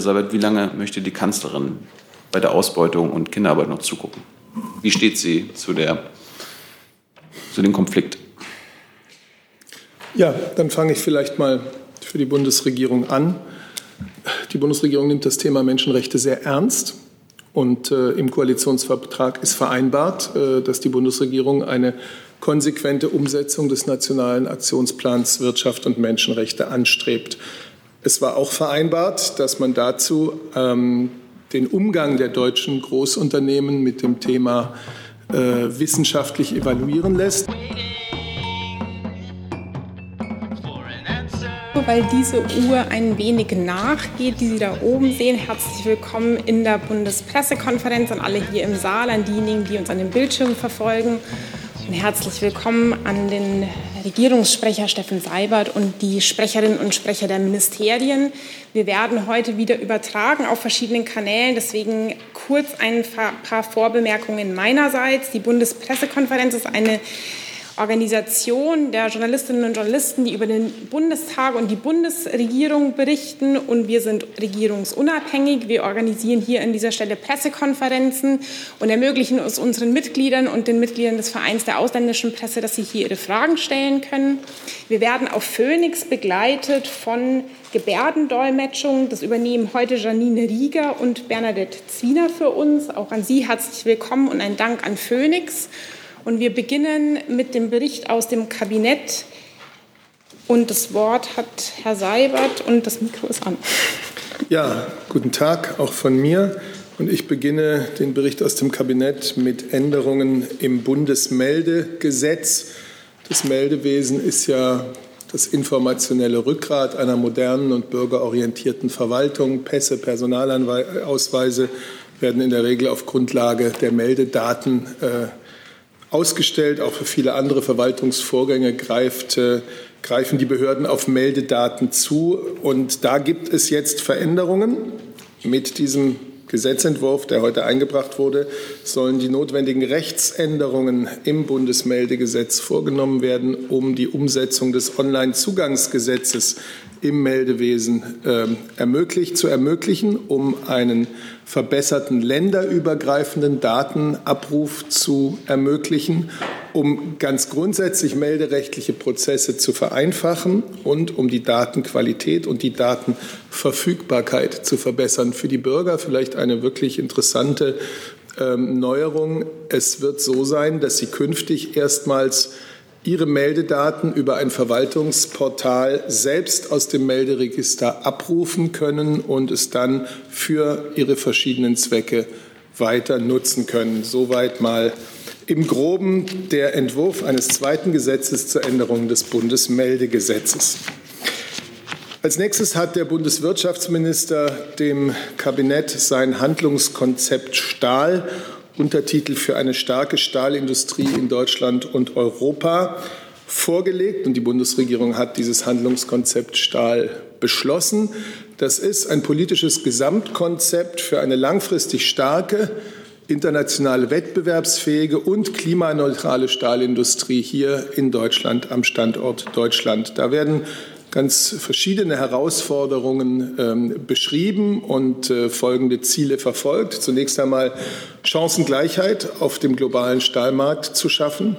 Herr Seibert, wie lange möchte die Kanzlerin bei der Ausbeutung und Kinderarbeit noch zugucken? Wie steht sie zu, der, zu dem Konflikt? Ja, dann fange ich vielleicht mal für die Bundesregierung an. Die Bundesregierung nimmt das Thema Menschenrechte sehr ernst. Und äh, im Koalitionsvertrag ist vereinbart, äh, dass die Bundesregierung eine konsequente Umsetzung des Nationalen Aktionsplans Wirtschaft und Menschenrechte anstrebt. Es war auch vereinbart, dass man dazu ähm, den Umgang der deutschen Großunternehmen mit dem Thema äh, wissenschaftlich evaluieren lässt. Weil diese Uhr ein wenig nachgeht, die Sie da oben sehen. Herzlich willkommen in der Bundespressekonferenz an alle hier im Saal, an diejenigen, die uns an den Bildschirmen verfolgen. Herzlich willkommen an den Regierungssprecher Steffen Seibert und die Sprecherinnen und Sprecher der Ministerien. Wir werden heute wieder übertragen auf verschiedenen Kanälen. Deswegen kurz ein paar Vorbemerkungen meinerseits. Die Bundespressekonferenz ist eine Organisation der Journalistinnen und Journalisten, die über den Bundestag und die Bundesregierung berichten. Und wir sind regierungsunabhängig. Wir organisieren hier an dieser Stelle Pressekonferenzen und ermöglichen es unseren Mitgliedern und den Mitgliedern des Vereins der ausländischen Presse, dass sie hier ihre Fragen stellen können. Wir werden auf Phoenix begleitet von Gebärdendolmetschung. Das übernehmen heute Janine Rieger und Bernadette Zwiener für uns. Auch an Sie herzlich willkommen und ein Dank an Phoenix. Und wir beginnen mit dem Bericht aus dem Kabinett. Und das Wort hat Herr Seibert und das Mikro ist an. Ja, guten Tag auch von mir. Und ich beginne den Bericht aus dem Kabinett mit Änderungen im Bundesmeldegesetz. Das Meldewesen ist ja das informationelle Rückgrat einer modernen und bürgerorientierten Verwaltung. Pässe, Personalausweise werden in der Regel auf Grundlage der Meldedaten äh, ausgestellt. Auch für viele andere Verwaltungsvorgänge greift, äh, greifen die Behörden auf Meldedaten zu. Und da gibt es jetzt Veränderungen mit diesem Gesetzentwurf, der heute eingebracht wurde, sollen die notwendigen Rechtsänderungen im Bundesmeldegesetz vorgenommen werden, um die Umsetzung des Onlinezugangsgesetzes im Meldewesen äh, ermöglicht, zu ermöglichen, um einen verbesserten länderübergreifenden Datenabruf zu ermöglichen, um ganz grundsätzlich melderechtliche Prozesse zu vereinfachen und um die Datenqualität und die Datenverfügbarkeit zu verbessern. Für die Bürger vielleicht eine wirklich interessante ähm, Neuerung. Es wird so sein, dass sie künftig erstmals ihre Meldedaten über ein Verwaltungsportal selbst aus dem Melderegister abrufen können und es dann für ihre verschiedenen Zwecke weiter nutzen können. Soweit mal im groben der Entwurf eines zweiten Gesetzes zur Änderung des Bundesmeldegesetzes. Als nächstes hat der Bundeswirtschaftsminister dem Kabinett sein Handlungskonzept Stahl Untertitel für eine starke Stahlindustrie in Deutschland und Europa vorgelegt und die Bundesregierung hat dieses Handlungskonzept Stahl beschlossen. Das ist ein politisches Gesamtkonzept für eine langfristig starke, internationale wettbewerbsfähige und klimaneutrale Stahlindustrie hier in Deutschland am Standort Deutschland. Da werden ganz verschiedene Herausforderungen ähm, beschrieben und äh, folgende Ziele verfolgt. Zunächst einmal Chancengleichheit auf dem globalen Stahlmarkt zu schaffen,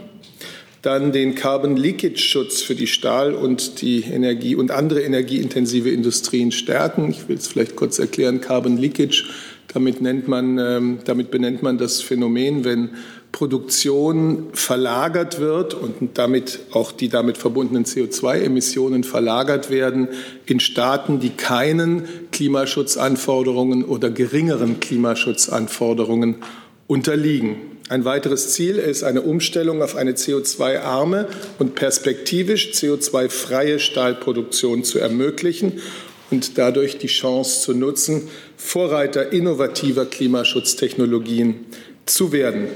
dann den Carbon Leakage Schutz für die Stahl- und die Energie und andere energieintensive Industrien stärken. Ich will es vielleicht kurz erklären. Carbon Leakage, damit nennt man, ähm, damit benennt man das Phänomen, wenn Produktion verlagert wird und damit auch die damit verbundenen CO2-Emissionen verlagert werden in Staaten, die keinen Klimaschutzanforderungen oder geringeren Klimaschutzanforderungen unterliegen. Ein weiteres Ziel ist eine Umstellung auf eine CO2-arme und perspektivisch CO2-freie Stahlproduktion zu ermöglichen und dadurch die Chance zu nutzen, Vorreiter innovativer Klimaschutztechnologien zu werden.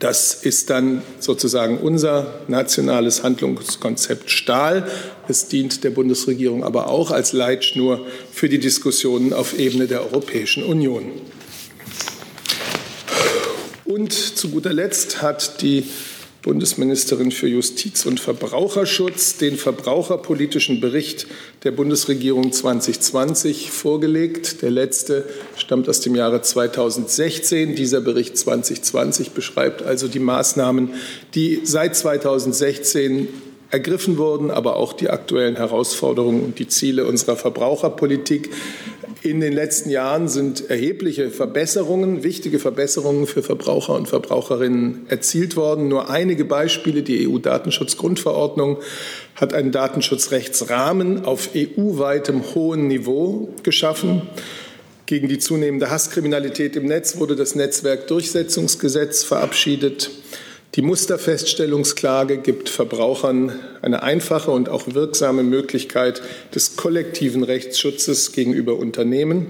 Das ist dann sozusagen unser nationales Handlungskonzept Stahl. Es dient der Bundesregierung aber auch als Leitschnur für die Diskussionen auf Ebene der Europäischen Union. Und zu guter Letzt hat die Bundesministerin für Justiz und Verbraucherschutz den verbraucherpolitischen Bericht der Bundesregierung 2020 vorgelegt. Der letzte stammt aus dem Jahre 2016. Dieser Bericht 2020 beschreibt also die Maßnahmen, die seit 2016 ergriffen wurden, aber auch die aktuellen Herausforderungen und die Ziele unserer Verbraucherpolitik. In den letzten Jahren sind erhebliche Verbesserungen, wichtige Verbesserungen für Verbraucher und Verbraucherinnen erzielt worden. Nur einige Beispiele. Die EU-Datenschutzgrundverordnung hat einen Datenschutzrechtsrahmen auf EU-weitem hohen Niveau geschaffen. Gegen die zunehmende Hasskriminalität im Netz wurde das Netzwerkdurchsetzungsgesetz verabschiedet. Die Musterfeststellungsklage gibt Verbrauchern eine einfache und auch wirksame Möglichkeit des kollektiven Rechtsschutzes gegenüber Unternehmen.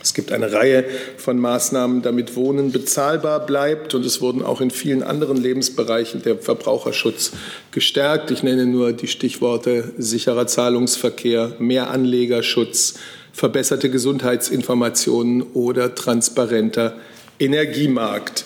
Es gibt eine Reihe von Maßnahmen, damit Wohnen bezahlbar bleibt. Und es wurden auch in vielen anderen Lebensbereichen der Verbraucherschutz gestärkt. Ich nenne nur die Stichworte sicherer Zahlungsverkehr, mehr Anlegerschutz, verbesserte Gesundheitsinformationen oder transparenter Energiemarkt.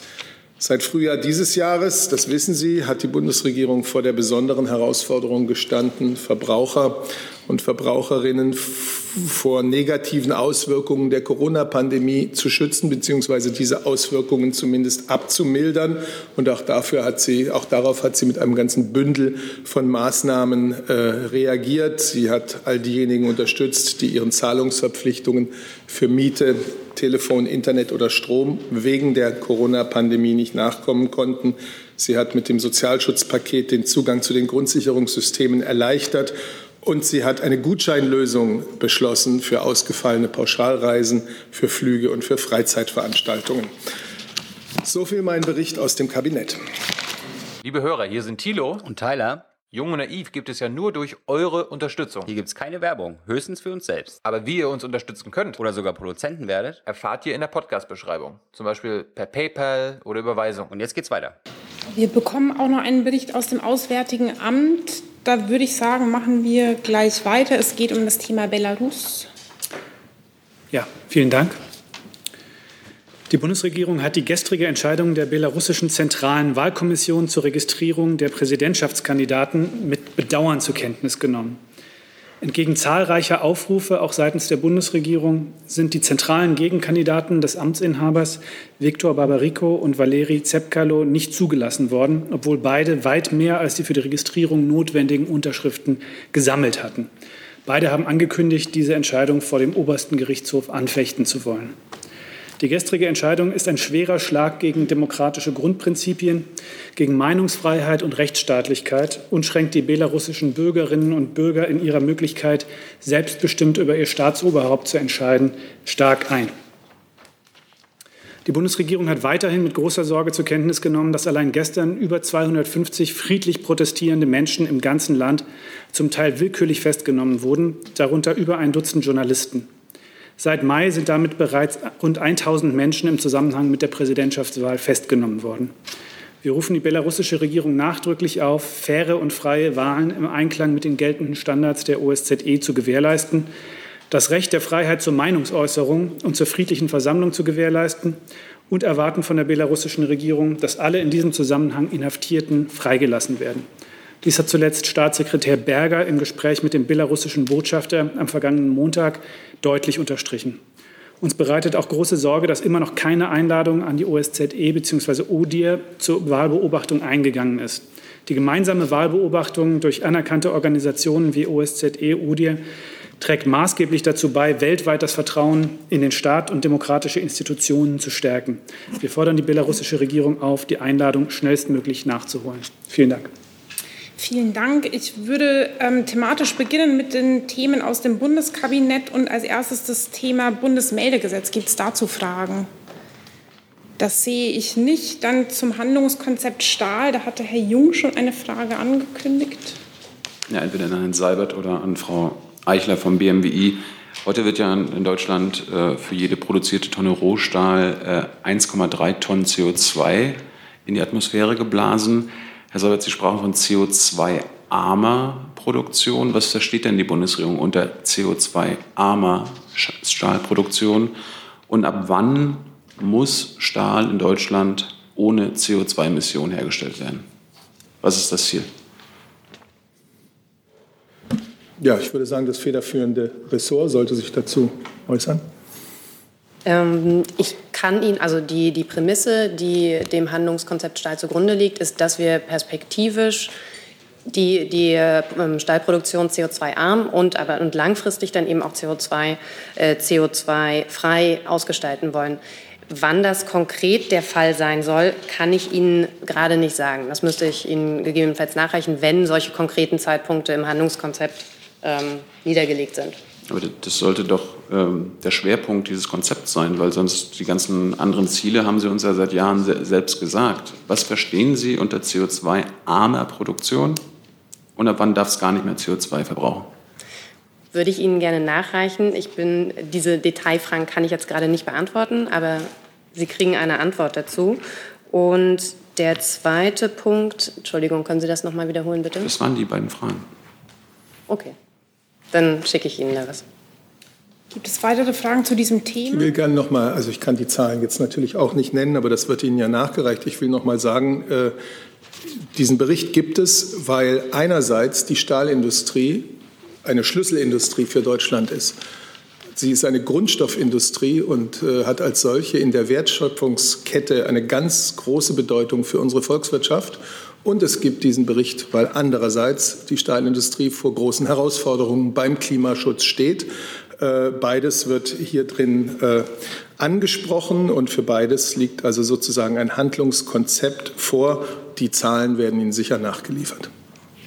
Seit Frühjahr dieses Jahres, das wissen Sie, hat die Bundesregierung vor der besonderen Herausforderung gestanden, Verbraucher und Verbraucherinnen vor negativen Auswirkungen der Corona-Pandemie zu schützen bzw. diese Auswirkungen zumindest abzumildern. Und auch dafür hat sie, auch darauf hat sie mit einem ganzen Bündel von Maßnahmen äh, reagiert. Sie hat all diejenigen unterstützt, die ihren Zahlungsverpflichtungen für Miete, Telefon, Internet oder Strom wegen der Corona-Pandemie nicht nachkommen konnten. Sie hat mit dem Sozialschutzpaket den Zugang zu den Grundsicherungssystemen erleichtert und sie hat eine Gutscheinlösung beschlossen für ausgefallene Pauschalreisen, für Flüge und für Freizeitveranstaltungen. So viel mein Bericht aus dem Kabinett. Liebe Hörer, hier sind Thilo und Tyler. Jung und Naiv gibt es ja nur durch eure Unterstützung. Hier gibt es keine Werbung, höchstens für uns selbst. Aber wie ihr uns unterstützen könnt oder sogar Produzenten werdet, erfahrt ihr in der Podcast-Beschreibung. Zum Beispiel per PayPal oder Überweisung. Und jetzt geht's weiter. Wir bekommen auch noch einen Bericht aus dem Auswärtigen Amt. Da würde ich sagen, machen wir gleich weiter. Es geht um das Thema Belarus. Ja, vielen Dank. Die Bundesregierung hat die gestrige Entscheidung der belarussischen Zentralen Wahlkommission zur Registrierung der Präsidentschaftskandidaten mit Bedauern zur Kenntnis genommen. Entgegen zahlreicher Aufrufe, auch seitens der Bundesregierung, sind die zentralen Gegenkandidaten des Amtsinhabers Viktor Barbarico und Valeri Zepkalo nicht zugelassen worden, obwohl beide weit mehr als die für die Registrierung notwendigen Unterschriften gesammelt hatten. Beide haben angekündigt, diese Entscheidung vor dem obersten Gerichtshof anfechten zu wollen. Die gestrige Entscheidung ist ein schwerer Schlag gegen demokratische Grundprinzipien, gegen Meinungsfreiheit und Rechtsstaatlichkeit und schränkt die belarussischen Bürgerinnen und Bürger in ihrer Möglichkeit, selbstbestimmt über ihr Staatsoberhaupt zu entscheiden, stark ein. Die Bundesregierung hat weiterhin mit großer Sorge zur Kenntnis genommen, dass allein gestern über 250 friedlich protestierende Menschen im ganzen Land zum Teil willkürlich festgenommen wurden, darunter über ein Dutzend Journalisten. Seit Mai sind damit bereits rund 1000 Menschen im Zusammenhang mit der Präsidentschaftswahl festgenommen worden. Wir rufen die belarussische Regierung nachdrücklich auf, faire und freie Wahlen im Einklang mit den geltenden Standards der OSZE zu gewährleisten, das Recht der Freiheit zur Meinungsäußerung und zur friedlichen Versammlung zu gewährleisten und erwarten von der belarussischen Regierung, dass alle in diesem Zusammenhang Inhaftierten freigelassen werden. Dies hat zuletzt Staatssekretär Berger im Gespräch mit dem belarussischen Botschafter am vergangenen Montag deutlich unterstrichen. Uns bereitet auch große Sorge, dass immer noch keine Einladung an die OSZE bzw. ODIR zur Wahlbeobachtung eingegangen ist. Die gemeinsame Wahlbeobachtung durch anerkannte Organisationen wie OSZE, ODIR trägt maßgeblich dazu bei, weltweit das Vertrauen in den Staat und demokratische Institutionen zu stärken. Wir fordern die belarussische Regierung auf, die Einladung schnellstmöglich nachzuholen. Vielen Dank. Vielen Dank. Ich würde ähm, thematisch beginnen mit den Themen aus dem Bundeskabinett und als erstes das Thema Bundesmeldegesetz. Gibt es dazu Fragen? Das sehe ich nicht. Dann zum Handlungskonzept Stahl. Da hatte Herr Jung schon eine Frage angekündigt. Ja, entweder an Herrn Seibert oder an Frau Eichler vom BMWI. Heute wird ja in Deutschland äh, für jede produzierte Tonne Rohstahl äh, 1,3 Tonnen CO2 in die Atmosphäre geblasen. Herr Seibert, Sie sprachen von CO2-armer Produktion. Was versteht denn die Bundesregierung unter CO2-armer Stahlproduktion? Und ab wann muss Stahl in Deutschland ohne CO2-Emissionen hergestellt werden? Was ist das Ziel? Ja, ich würde sagen, das federführende Ressort sollte sich dazu äußern. Ähm, ich kann Ihnen, also die, die Prämisse, die dem Handlungskonzept Stahl zugrunde liegt, ist, dass wir perspektivisch die, die ähm, Stahlproduktion CO2-arm und, aber, und langfristig dann eben auch CO2, äh, CO2-frei ausgestalten wollen. Wann das konkret der Fall sein soll, kann ich Ihnen gerade nicht sagen. Das müsste ich Ihnen gegebenenfalls nachreichen, wenn solche konkreten Zeitpunkte im Handlungskonzept ähm, niedergelegt sind. Aber das sollte doch ähm, der Schwerpunkt dieses Konzepts sein, weil sonst die ganzen anderen Ziele haben Sie uns ja seit Jahren se selbst gesagt. Was verstehen Sie unter CO2-armer Produktion und ab wann darf es gar nicht mehr CO2 verbrauchen? Würde ich Ihnen gerne nachreichen. Ich bin, diese Detailfragen kann ich jetzt gerade nicht beantworten, aber Sie kriegen eine Antwort dazu. Und der zweite Punkt, Entschuldigung, können Sie das nochmal wiederholen, bitte? Das waren die beiden Fragen. Okay. Dann schicke ich Ihnen da was. Gibt es weitere Fragen zu diesem Thema? Ich will gerne noch mal, also ich kann die Zahlen jetzt natürlich auch nicht nennen, aber das wird Ihnen ja nachgereicht. Ich will noch mal sagen, äh, diesen Bericht gibt es, weil einerseits die Stahlindustrie eine Schlüsselindustrie für Deutschland ist. Sie ist eine Grundstoffindustrie und äh, hat als solche in der Wertschöpfungskette eine ganz große Bedeutung für unsere Volkswirtschaft. Und es gibt diesen Bericht, weil andererseits die Stahlindustrie vor großen Herausforderungen beim Klimaschutz steht. Äh, beides wird hier drin äh, angesprochen und für beides liegt also sozusagen ein Handlungskonzept vor. Die Zahlen werden Ihnen sicher nachgeliefert.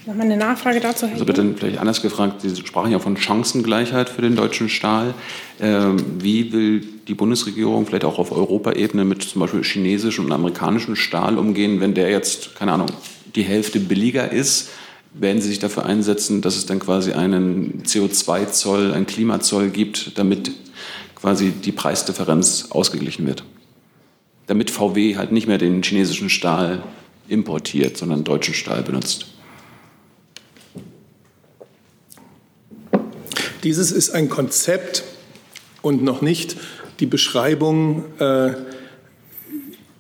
Nochmal eine Nachfrage dazu, Also bitte vielleicht anders gefragt, Sie sprachen ja von Chancengleichheit für den deutschen Stahl. Ähm, wie will die Bundesregierung vielleicht auch auf Europaebene mit zum Beispiel chinesischem und amerikanischem Stahl umgehen, wenn der jetzt, keine Ahnung, die Hälfte billiger ist? Werden Sie sich dafür einsetzen, dass es dann quasi einen CO2-Zoll, einen Klimazoll gibt, damit quasi die Preisdifferenz ausgeglichen wird? Damit VW halt nicht mehr den chinesischen Stahl importiert, sondern deutschen Stahl benutzt. Dieses ist ein Konzept und noch nicht die Beschreibung äh,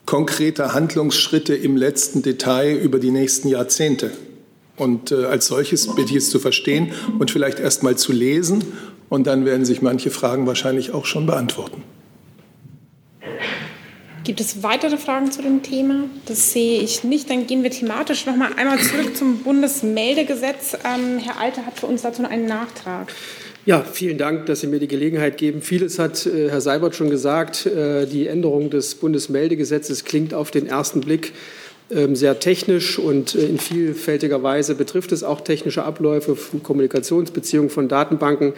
konkreter Handlungsschritte im letzten Detail über die nächsten Jahrzehnte. Und äh, als solches bitte ich es zu verstehen und vielleicht erst mal zu lesen. Und dann werden sich manche Fragen wahrscheinlich auch schon beantworten. Gibt es weitere Fragen zu dem Thema? Das sehe ich nicht. Dann gehen wir thematisch noch mal einmal zurück zum Bundesmeldegesetz. Ähm, Herr Alter hat für uns dazu einen Nachtrag. Ja, vielen Dank, dass Sie mir die Gelegenheit geben. Vieles hat äh, Herr Seibert schon gesagt. Äh, die Änderung des Bundesmeldegesetzes klingt auf den ersten Blick äh, sehr technisch und äh, in vielfältiger Weise betrifft es auch technische Abläufe Kommunikationsbeziehungen von Datenbanken.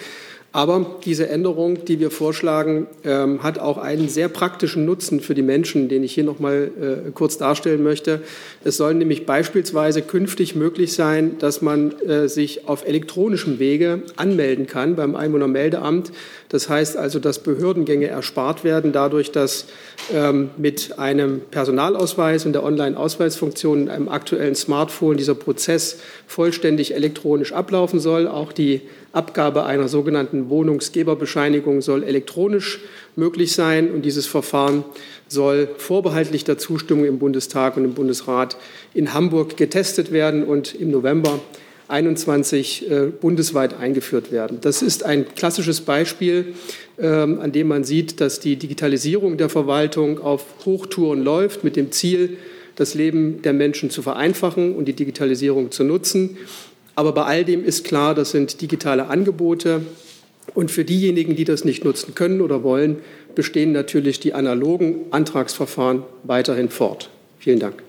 Aber diese Änderung, die wir vorschlagen, ähm, hat auch einen sehr praktischen Nutzen für die Menschen, den ich hier noch mal äh, kurz darstellen möchte. Es soll nämlich beispielsweise künftig möglich sein, dass man äh, sich auf elektronischem Wege anmelden kann beim Einwohnermeldeamt. Das heißt also, dass Behördengänge erspart werden, dadurch, dass ähm, mit einem Personalausweis und der Online-Ausweisfunktion in einem aktuellen Smartphone dieser Prozess vollständig elektronisch ablaufen soll. Auch die Abgabe einer sogenannten Wohnungsgeberbescheinigung soll elektronisch möglich sein und dieses Verfahren soll vorbehaltlich der Zustimmung im Bundestag und im Bundesrat in Hamburg getestet werden und im November 21 äh, bundesweit eingeführt werden. Das ist ein klassisches Beispiel, ähm, an dem man sieht, dass die Digitalisierung der Verwaltung auf Hochtouren läuft, mit dem Ziel, das Leben der Menschen zu vereinfachen und die Digitalisierung zu nutzen. Aber bei all dem ist klar, das sind digitale Angebote. Und für diejenigen, die das nicht nutzen können oder wollen, bestehen natürlich die analogen Antragsverfahren weiterhin fort. Vielen Dank.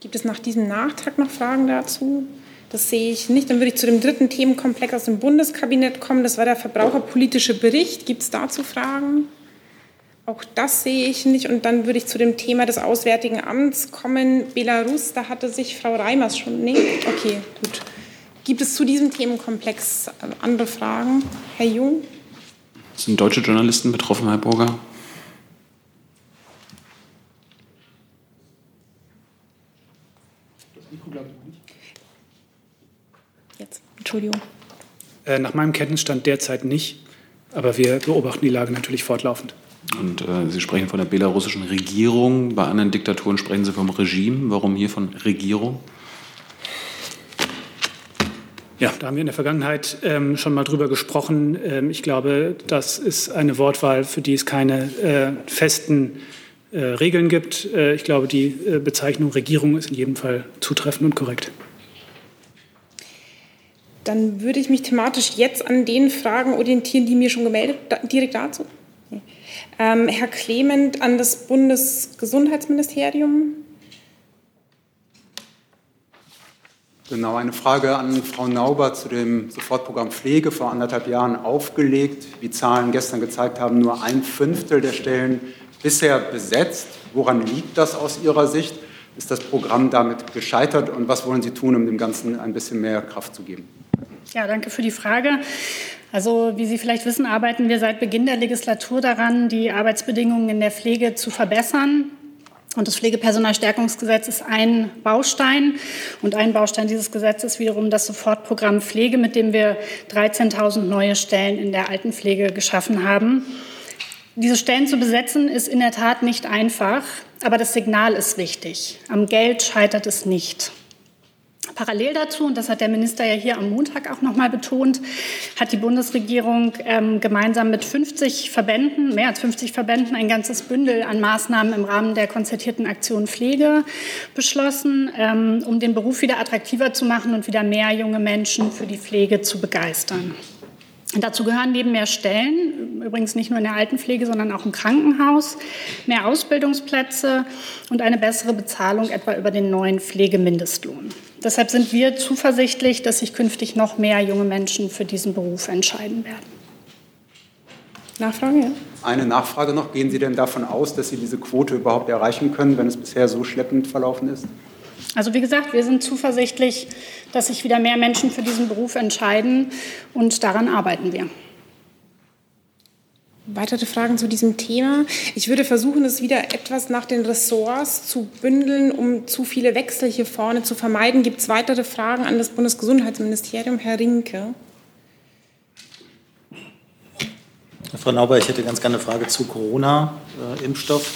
Gibt es nach diesem Nachtrag noch Fragen dazu? Das sehe ich nicht. Dann würde ich zu dem dritten Themenkomplex aus dem Bundeskabinett kommen. Das war der verbraucherpolitische Bericht. Gibt es dazu Fragen? Auch das sehe ich nicht. Und dann würde ich zu dem Thema des Auswärtigen Amts kommen. Belarus, da hatte sich Frau Reimers schon. Nee? Okay, gut. Gibt es zu diesem Themenkomplex andere Fragen? Herr Jung? Sind deutsche Journalisten betroffen, Herr Burger? Jetzt, Entschuldigung. Äh, nach meinem Kenntnisstand derzeit nicht, aber wir beobachten die Lage natürlich fortlaufend. Und äh, Sie sprechen von der belarussischen Regierung. Bei anderen Diktaturen sprechen Sie vom Regime. Warum hier von Regierung? Ja, da haben wir in der Vergangenheit ähm, schon mal drüber gesprochen. Ähm, ich glaube, das ist eine Wortwahl, für die es keine äh, festen äh, Regeln gibt. Äh, ich glaube, die äh, Bezeichnung Regierung ist in jedem Fall zutreffend und korrekt. Dann würde ich mich thematisch jetzt an den Fragen orientieren, die mir schon gemeldet, direkt dazu. Ähm, Herr Clement an das Bundesgesundheitsministerium. Genau, eine Frage an Frau Nauber zu dem Sofortprogramm Pflege vor anderthalb Jahren aufgelegt. Wie Zahlen gestern gezeigt haben, nur ein Fünftel der Stellen bisher besetzt. Woran liegt das aus Ihrer Sicht? Ist das Programm damit gescheitert und was wollen Sie tun, um dem Ganzen ein bisschen mehr Kraft zu geben? Ja, danke für die Frage. Also, wie Sie vielleicht wissen, arbeiten wir seit Beginn der Legislatur daran, die Arbeitsbedingungen in der Pflege zu verbessern. Und das Pflegepersonalstärkungsgesetz ist ein Baustein. Und ein Baustein dieses Gesetzes ist wiederum das Sofortprogramm Pflege, mit dem wir 13.000 neue Stellen in der Altenpflege geschaffen haben. Diese Stellen zu besetzen ist in der Tat nicht einfach, aber das Signal ist wichtig. Am Geld scheitert es nicht. Parallel dazu, und das hat der Minister ja hier am Montag auch noch mal betont, hat die Bundesregierung ähm, gemeinsam mit 50 Verbänden, mehr als 50 Verbänden, ein ganzes Bündel an Maßnahmen im Rahmen der konzertierten Aktion Pflege beschlossen, ähm, um den Beruf wieder attraktiver zu machen und wieder mehr junge Menschen für die Pflege zu begeistern. Dazu gehören neben mehr Stellen, übrigens nicht nur in der Altenpflege, sondern auch im Krankenhaus, mehr Ausbildungsplätze und eine bessere Bezahlung etwa über den neuen Pflegemindestlohn. Deshalb sind wir zuversichtlich, dass sich künftig noch mehr junge Menschen für diesen Beruf entscheiden werden. Nachfrage? Ja. Eine Nachfrage noch. Gehen Sie denn davon aus, dass Sie diese Quote überhaupt erreichen können, wenn es bisher so schleppend verlaufen ist? Also wie gesagt, wir sind zuversichtlich, dass sich wieder mehr Menschen für diesen Beruf entscheiden und daran arbeiten wir. Weitere Fragen zu diesem Thema? Ich würde versuchen, es wieder etwas nach den Ressorts zu bündeln, um zu viele Wechsel hier vorne zu vermeiden. Gibt es weitere Fragen an das Bundesgesundheitsministerium? Herr Rinke. Frau Nauber, ich hätte ganz gerne eine Frage zu Corona-Impfstoff.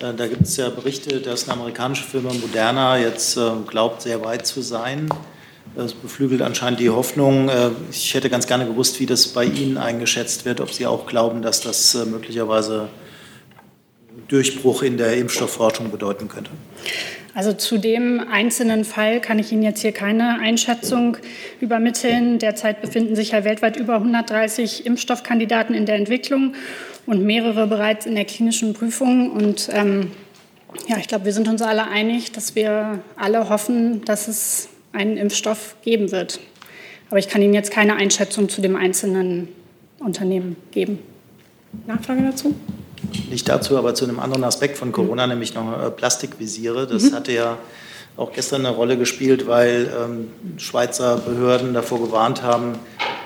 Äh, da gibt es ja Berichte, dass eine amerikanische Firma Moderna jetzt äh, glaubt, sehr weit zu sein. Das beflügelt anscheinend die Hoffnung. Äh, ich hätte ganz gerne gewusst, wie das bei Ihnen eingeschätzt wird, ob Sie auch glauben, dass das möglicherweise Durchbruch in der Impfstoffforschung bedeuten könnte. Also zu dem einzelnen Fall kann ich Ihnen jetzt hier keine Einschätzung übermitteln. Derzeit befinden sich ja weltweit über 130 Impfstoffkandidaten in der Entwicklung und mehrere bereits in der klinischen Prüfung. Und ähm, ja, ich glaube, wir sind uns alle einig, dass wir alle hoffen, dass es einen Impfstoff geben wird. Aber ich kann Ihnen jetzt keine Einschätzung zu dem einzelnen Unternehmen geben. Nachfrage dazu? Nicht dazu, aber zu einem anderen Aspekt von Corona, mhm. nämlich noch äh, Plastikvisiere. Das mhm. hatte ja auch gestern eine Rolle gespielt, weil ähm, Schweizer Behörden davor gewarnt haben,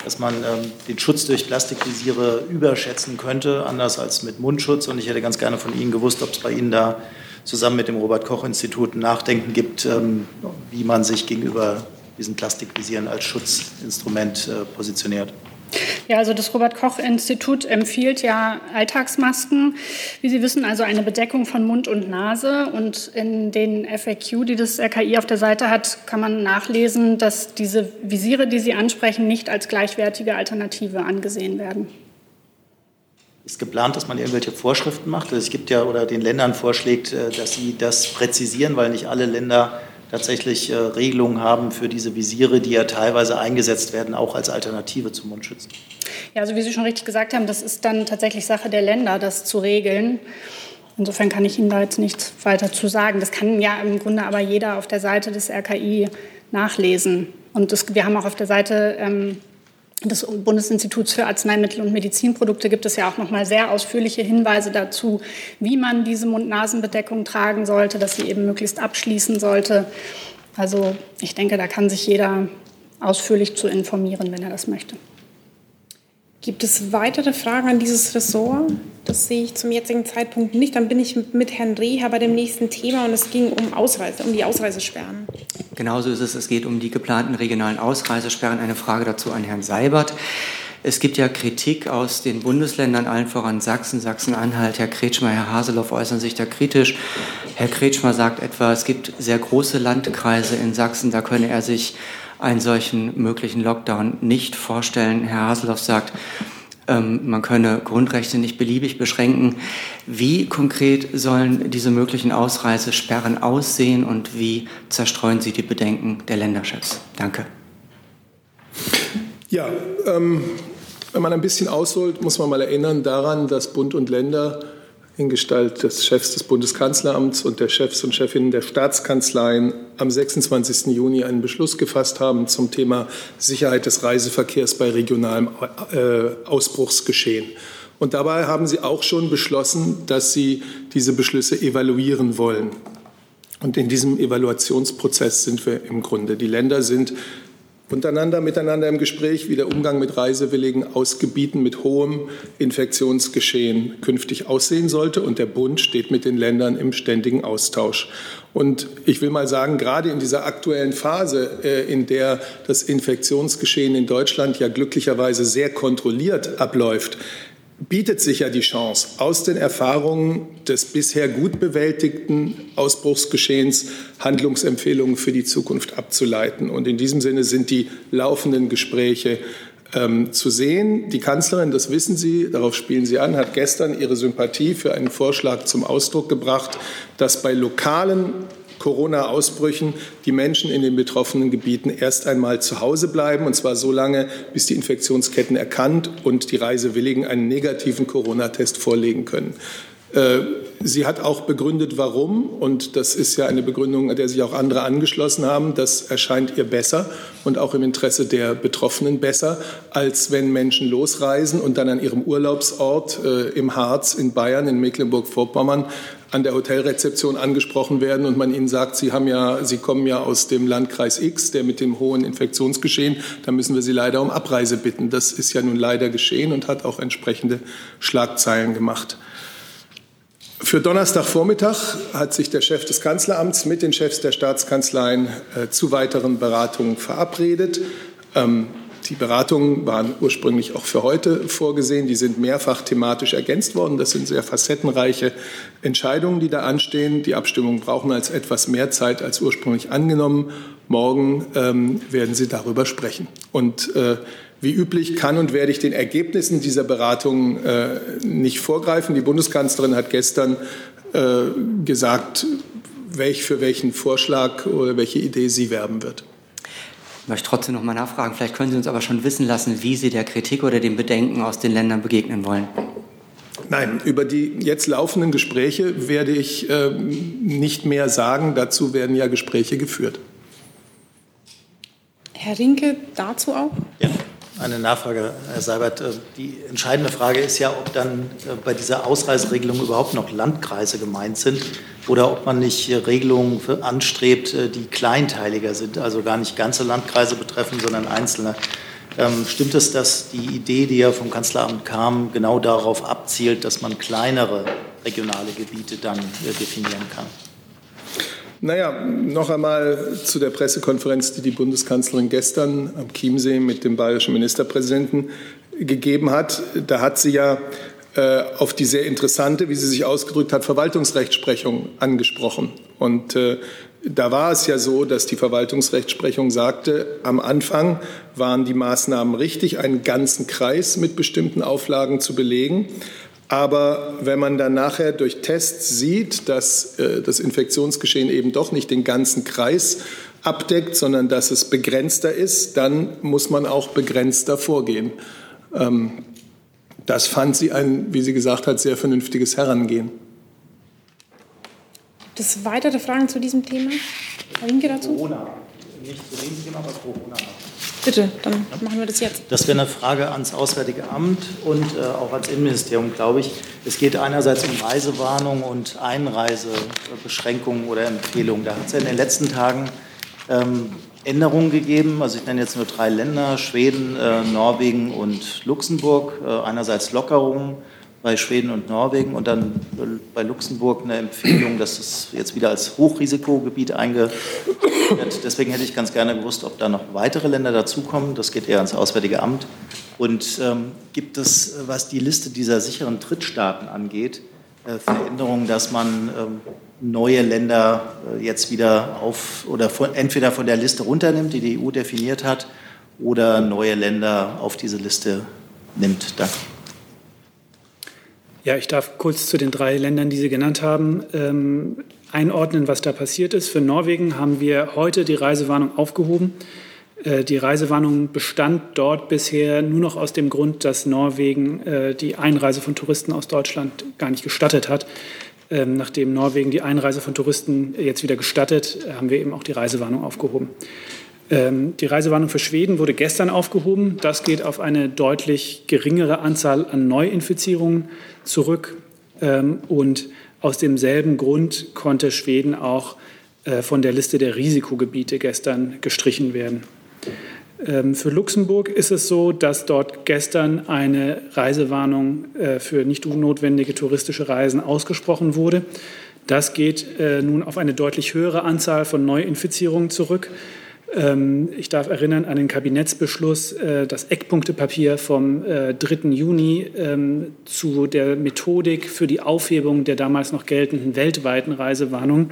dass man ähm, den Schutz durch Plastikvisiere überschätzen könnte, anders als mit Mundschutz. Und ich hätte ganz gerne von Ihnen gewusst, ob es bei Ihnen da zusammen mit dem Robert-Koch-Institut Nachdenken gibt, ähm, wie man sich gegenüber diesen Plastikvisieren als Schutzinstrument äh, positioniert. Ja, also das Robert Koch Institut empfiehlt ja Alltagsmasken. Wie Sie wissen, also eine Bedeckung von Mund und Nase. Und in den FAQ, die das RKI auf der Seite hat, kann man nachlesen, dass diese Visiere, die Sie ansprechen, nicht als gleichwertige Alternative angesehen werden. Ist geplant, dass man irgendwelche Vorschriften macht? Also es gibt ja oder den Ländern vorschlägt, äh, dass sie das präzisieren, weil nicht alle Länder tatsächlich äh, Regelungen haben für diese Visiere, die ja teilweise eingesetzt werden, auch als Alternative zum Mundschützen. Ja, also wie Sie schon richtig gesagt haben, das ist dann tatsächlich Sache der Länder, das zu regeln. Insofern kann ich Ihnen da jetzt nichts weiter zu sagen. Das kann ja im Grunde aber jeder auf der Seite des RKI nachlesen. Und das, wir haben auch auf der Seite ähm, des Bundesinstituts für Arzneimittel und Medizinprodukte gibt es ja auch noch mal sehr ausführliche Hinweise dazu, wie man diese Mund-Nasen-Bedeckung tragen sollte, dass sie eben möglichst abschließen sollte. Also ich denke, da kann sich jeder ausführlich zu informieren, wenn er das möchte. Gibt es weitere Fragen an dieses Ressort? Das sehe ich zum jetzigen Zeitpunkt nicht. Dann bin ich mit Herrn Reher bei dem nächsten Thema und es ging um Ausreise, um die Ausreisesperren. Genauso ist es. Es geht um die geplanten regionalen Ausreisesperren. Eine Frage dazu an Herrn Seibert. Es gibt ja Kritik aus den Bundesländern, allen voran Sachsen, Sachsen-Anhalt. Herr Kretschmer, Herr Haseloff äußern sich da kritisch. Herr Kretschmer sagt etwa, es gibt sehr große Landkreise in Sachsen, da könne er sich einen solchen möglichen Lockdown nicht vorstellen. Herr Haseloff sagt, ähm, man könne Grundrechte nicht beliebig beschränken. Wie konkret sollen diese möglichen Ausreisesperren aussehen und wie zerstreuen Sie die Bedenken der Länderchefs? Danke. Ja, ähm, wenn man ein bisschen ausholt, muss man mal erinnern daran, dass Bund und Länder in Gestalt des Chefs des Bundeskanzleramts und der Chefs und Chefinnen der Staatskanzleien am 26. Juni einen Beschluss gefasst haben zum Thema Sicherheit des Reiseverkehrs bei regionalem äh, Ausbruchsgeschehen. Und dabei haben sie auch schon beschlossen, dass sie diese Beschlüsse evaluieren wollen. Und in diesem Evaluationsprozess sind wir im Grunde. Die Länder sind untereinander, miteinander im Gespräch, wie der Umgang mit Reisewilligen aus Gebieten mit hohem Infektionsgeschehen künftig aussehen sollte. Und der Bund steht mit den Ländern im ständigen Austausch. Und ich will mal sagen, gerade in dieser aktuellen Phase, äh, in der das Infektionsgeschehen in Deutschland ja glücklicherweise sehr kontrolliert abläuft, bietet sich ja die Chance, aus den Erfahrungen des bisher gut bewältigten Ausbruchsgeschehens Handlungsempfehlungen für die Zukunft abzuleiten. Und in diesem Sinne sind die laufenden Gespräche ähm, zu sehen. Die Kanzlerin, das wissen Sie, darauf spielen Sie an, hat gestern ihre Sympathie für einen Vorschlag zum Ausdruck gebracht, dass bei lokalen Corona-Ausbrüchen die Menschen in den betroffenen Gebieten erst einmal zu Hause bleiben, und zwar so lange, bis die Infektionsketten erkannt und die Reisewilligen einen negativen Corona-Test vorlegen können. Äh, sie hat auch begründet, warum, und das ist ja eine Begründung, an der sich auch andere angeschlossen haben. Das erscheint ihr besser und auch im Interesse der Betroffenen besser, als wenn Menschen losreisen und dann an ihrem Urlaubsort äh, im Harz, in Bayern, in Mecklenburg-Vorpommern an der Hotelrezeption angesprochen werden und man ihnen sagt, Sie, haben ja, Sie kommen ja aus dem Landkreis X, der mit dem hohen Infektionsgeschehen, da müssen wir Sie leider um Abreise bitten. Das ist ja nun leider geschehen und hat auch entsprechende Schlagzeilen gemacht. Für Donnerstagvormittag hat sich der Chef des Kanzleramts mit den Chefs der Staatskanzleien äh, zu weiteren Beratungen verabredet. Ähm, die Beratungen waren ursprünglich auch für heute vorgesehen. Die sind mehrfach thematisch ergänzt worden. Das sind sehr facettenreiche Entscheidungen, die da anstehen. Die Abstimmungen brauchen als etwas mehr Zeit als ursprünglich angenommen. Morgen ähm, werden Sie darüber sprechen. Und äh, wie üblich kann und werde ich den Ergebnissen dieser Beratungen äh, nicht vorgreifen. Die Bundeskanzlerin hat gestern äh, gesagt, welch, für welchen Vorschlag oder welche Idee sie werben wird. Ich möchte trotzdem noch mal nachfragen. Vielleicht können Sie uns aber schon wissen lassen, wie Sie der Kritik oder den Bedenken aus den Ländern begegnen wollen. Nein, über die jetzt laufenden Gespräche werde ich äh, nicht mehr sagen. Dazu werden ja Gespräche geführt. Herr Rinke, dazu auch? Ja. Eine Nachfrage, Herr Seibert. Äh, die entscheidende Frage ist ja, ob dann äh, bei dieser Ausreiseregelung überhaupt noch Landkreise gemeint sind oder ob man nicht Regelungen anstrebt, äh, die kleinteiliger sind, also gar nicht ganze Landkreise betreffen, sondern einzelne. Ähm, stimmt es, dass die Idee, die ja vom Kanzleramt kam, genau darauf abzielt, dass man kleinere regionale Gebiete dann definieren kann? Naja, noch einmal zu der Pressekonferenz, die die Bundeskanzlerin gestern am Chiemsee mit dem bayerischen Ministerpräsidenten gegeben hat. Da hat sie ja äh, auf die sehr interessante, wie sie sich ausgedrückt hat, Verwaltungsrechtsprechung angesprochen. Und äh, da war es ja so, dass die Verwaltungsrechtsprechung sagte, am Anfang waren die Maßnahmen richtig, einen ganzen Kreis mit bestimmten Auflagen zu belegen. Aber wenn man dann nachher durch Tests sieht, dass äh, das Infektionsgeschehen eben doch nicht den ganzen Kreis abdeckt, sondern dass es begrenzter ist, dann muss man auch begrenzter vorgehen. Ähm, das fand sie ein, wie sie gesagt hat, sehr vernünftiges Herangehen. Gibt es weitere Fragen zu diesem Thema? Herr Winke dazu? Corona. Nicht zu dem Thema, aber Corona. Bitte, dann machen wir das jetzt. Das wäre eine Frage ans Auswärtige Amt und äh, auch ans Innenministerium, glaube ich. Es geht einerseits um Reisewarnung und Einreisebeschränkungen oder Empfehlungen. Da hat es ja in den letzten Tagen ähm, Änderungen gegeben. Also ich nenne jetzt nur drei Länder, Schweden, äh, Norwegen und Luxemburg. Äh, einerseits Lockerungen bei Schweden und Norwegen und dann bei Luxemburg eine Empfehlung, dass es jetzt wieder als Hochrisikogebiet eingeführt wird. Deswegen hätte ich ganz gerne gewusst, ob da noch weitere Länder dazukommen. Das geht eher ans Auswärtige Amt. Und ähm, gibt es, was die Liste dieser sicheren Drittstaaten angeht, äh, Veränderung, dass man ähm, neue Länder äh, jetzt wieder auf oder von, entweder von der Liste runternimmt, die die EU definiert hat, oder neue Länder auf diese Liste nimmt. Danke. Ja, ich darf kurz zu den drei Ländern, die Sie genannt haben, ähm, einordnen, was da passiert ist. Für Norwegen haben wir heute die Reisewarnung aufgehoben. Äh, die Reisewarnung bestand dort bisher nur noch aus dem Grund, dass Norwegen äh, die Einreise von Touristen aus Deutschland gar nicht gestattet hat. Ähm, nachdem Norwegen die Einreise von Touristen jetzt wieder gestattet, haben wir eben auch die Reisewarnung aufgehoben. Ähm, die Reisewarnung für Schweden wurde gestern aufgehoben. Das geht auf eine deutlich geringere Anzahl an Neuinfizierungen zurück. Ähm, und aus demselben Grund konnte Schweden auch äh, von der Liste der Risikogebiete gestern gestrichen werden. Ähm, für Luxemburg ist es so, dass dort gestern eine Reisewarnung äh, für nicht notwendige touristische Reisen ausgesprochen wurde. Das geht äh, nun auf eine deutlich höhere Anzahl von Neuinfizierungen zurück. Ähm, ich darf erinnern an den Kabinettsbeschluss, äh, das Eckpunktepapier vom 3. Juni ähm, zu der Methodik für die Aufhebung der damals noch geltenden weltweiten Reisewarnung.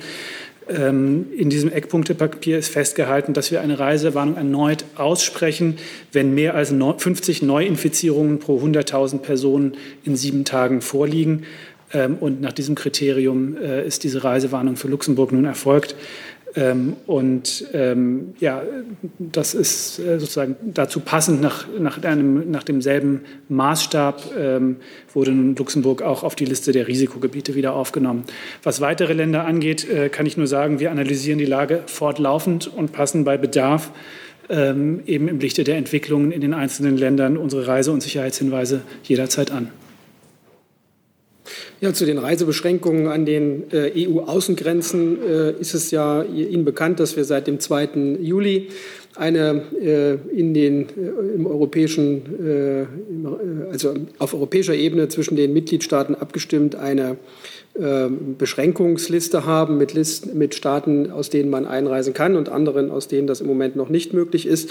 Ähm, in diesem Eckpunktepapier ist festgehalten, dass wir eine Reisewarnung erneut aussprechen, wenn mehr als 50 Neuinfizierungen pro 100.000 Personen in sieben Tagen vorliegen. Und nach diesem Kriterium äh, ist diese Reisewarnung für Luxemburg nun erfolgt. Ähm, und ähm, ja, das ist äh, sozusagen dazu passend nach, nach, einem, nach demselben Maßstab ähm, wurde nun Luxemburg auch auf die Liste der Risikogebiete wieder aufgenommen. Was weitere Länder angeht, äh, kann ich nur sagen, wir analysieren die Lage fortlaufend und passen bei Bedarf ähm, eben im Lichte der Entwicklungen in den einzelnen Ländern unsere Reise- und Sicherheitshinweise jederzeit an. Ja, zu den Reisebeschränkungen an den äh, EU-Außengrenzen äh, ist es ja Ihnen bekannt, dass wir seit dem 2. Juli eine äh, in den, äh, im europäischen, äh, also auf europäischer Ebene zwischen den Mitgliedstaaten abgestimmt eine Beschränkungsliste haben mit, Listen, mit Staaten, aus denen man einreisen kann und anderen, aus denen das im Moment noch nicht möglich ist.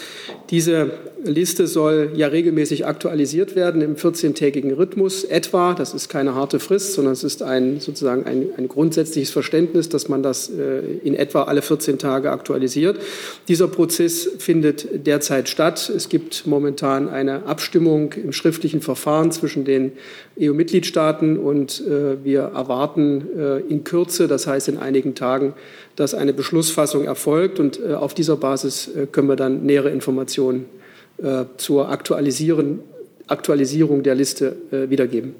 Diese Liste soll ja regelmäßig aktualisiert werden im 14-tägigen Rhythmus etwa. Das ist keine harte Frist, sondern es ist ein, sozusagen ein, ein grundsätzliches Verständnis, dass man das äh, in etwa alle 14 Tage aktualisiert. Dieser Prozess findet derzeit statt. Es gibt momentan eine Abstimmung im schriftlichen Verfahren zwischen den EU-Mitgliedstaaten und äh, wir erwarten äh, in Kürze, das heißt in einigen Tagen, dass eine Beschlussfassung erfolgt und äh, auf dieser Basis äh, können wir dann nähere Informationen äh, zur Aktualisieren, Aktualisierung der Liste äh, wiedergeben.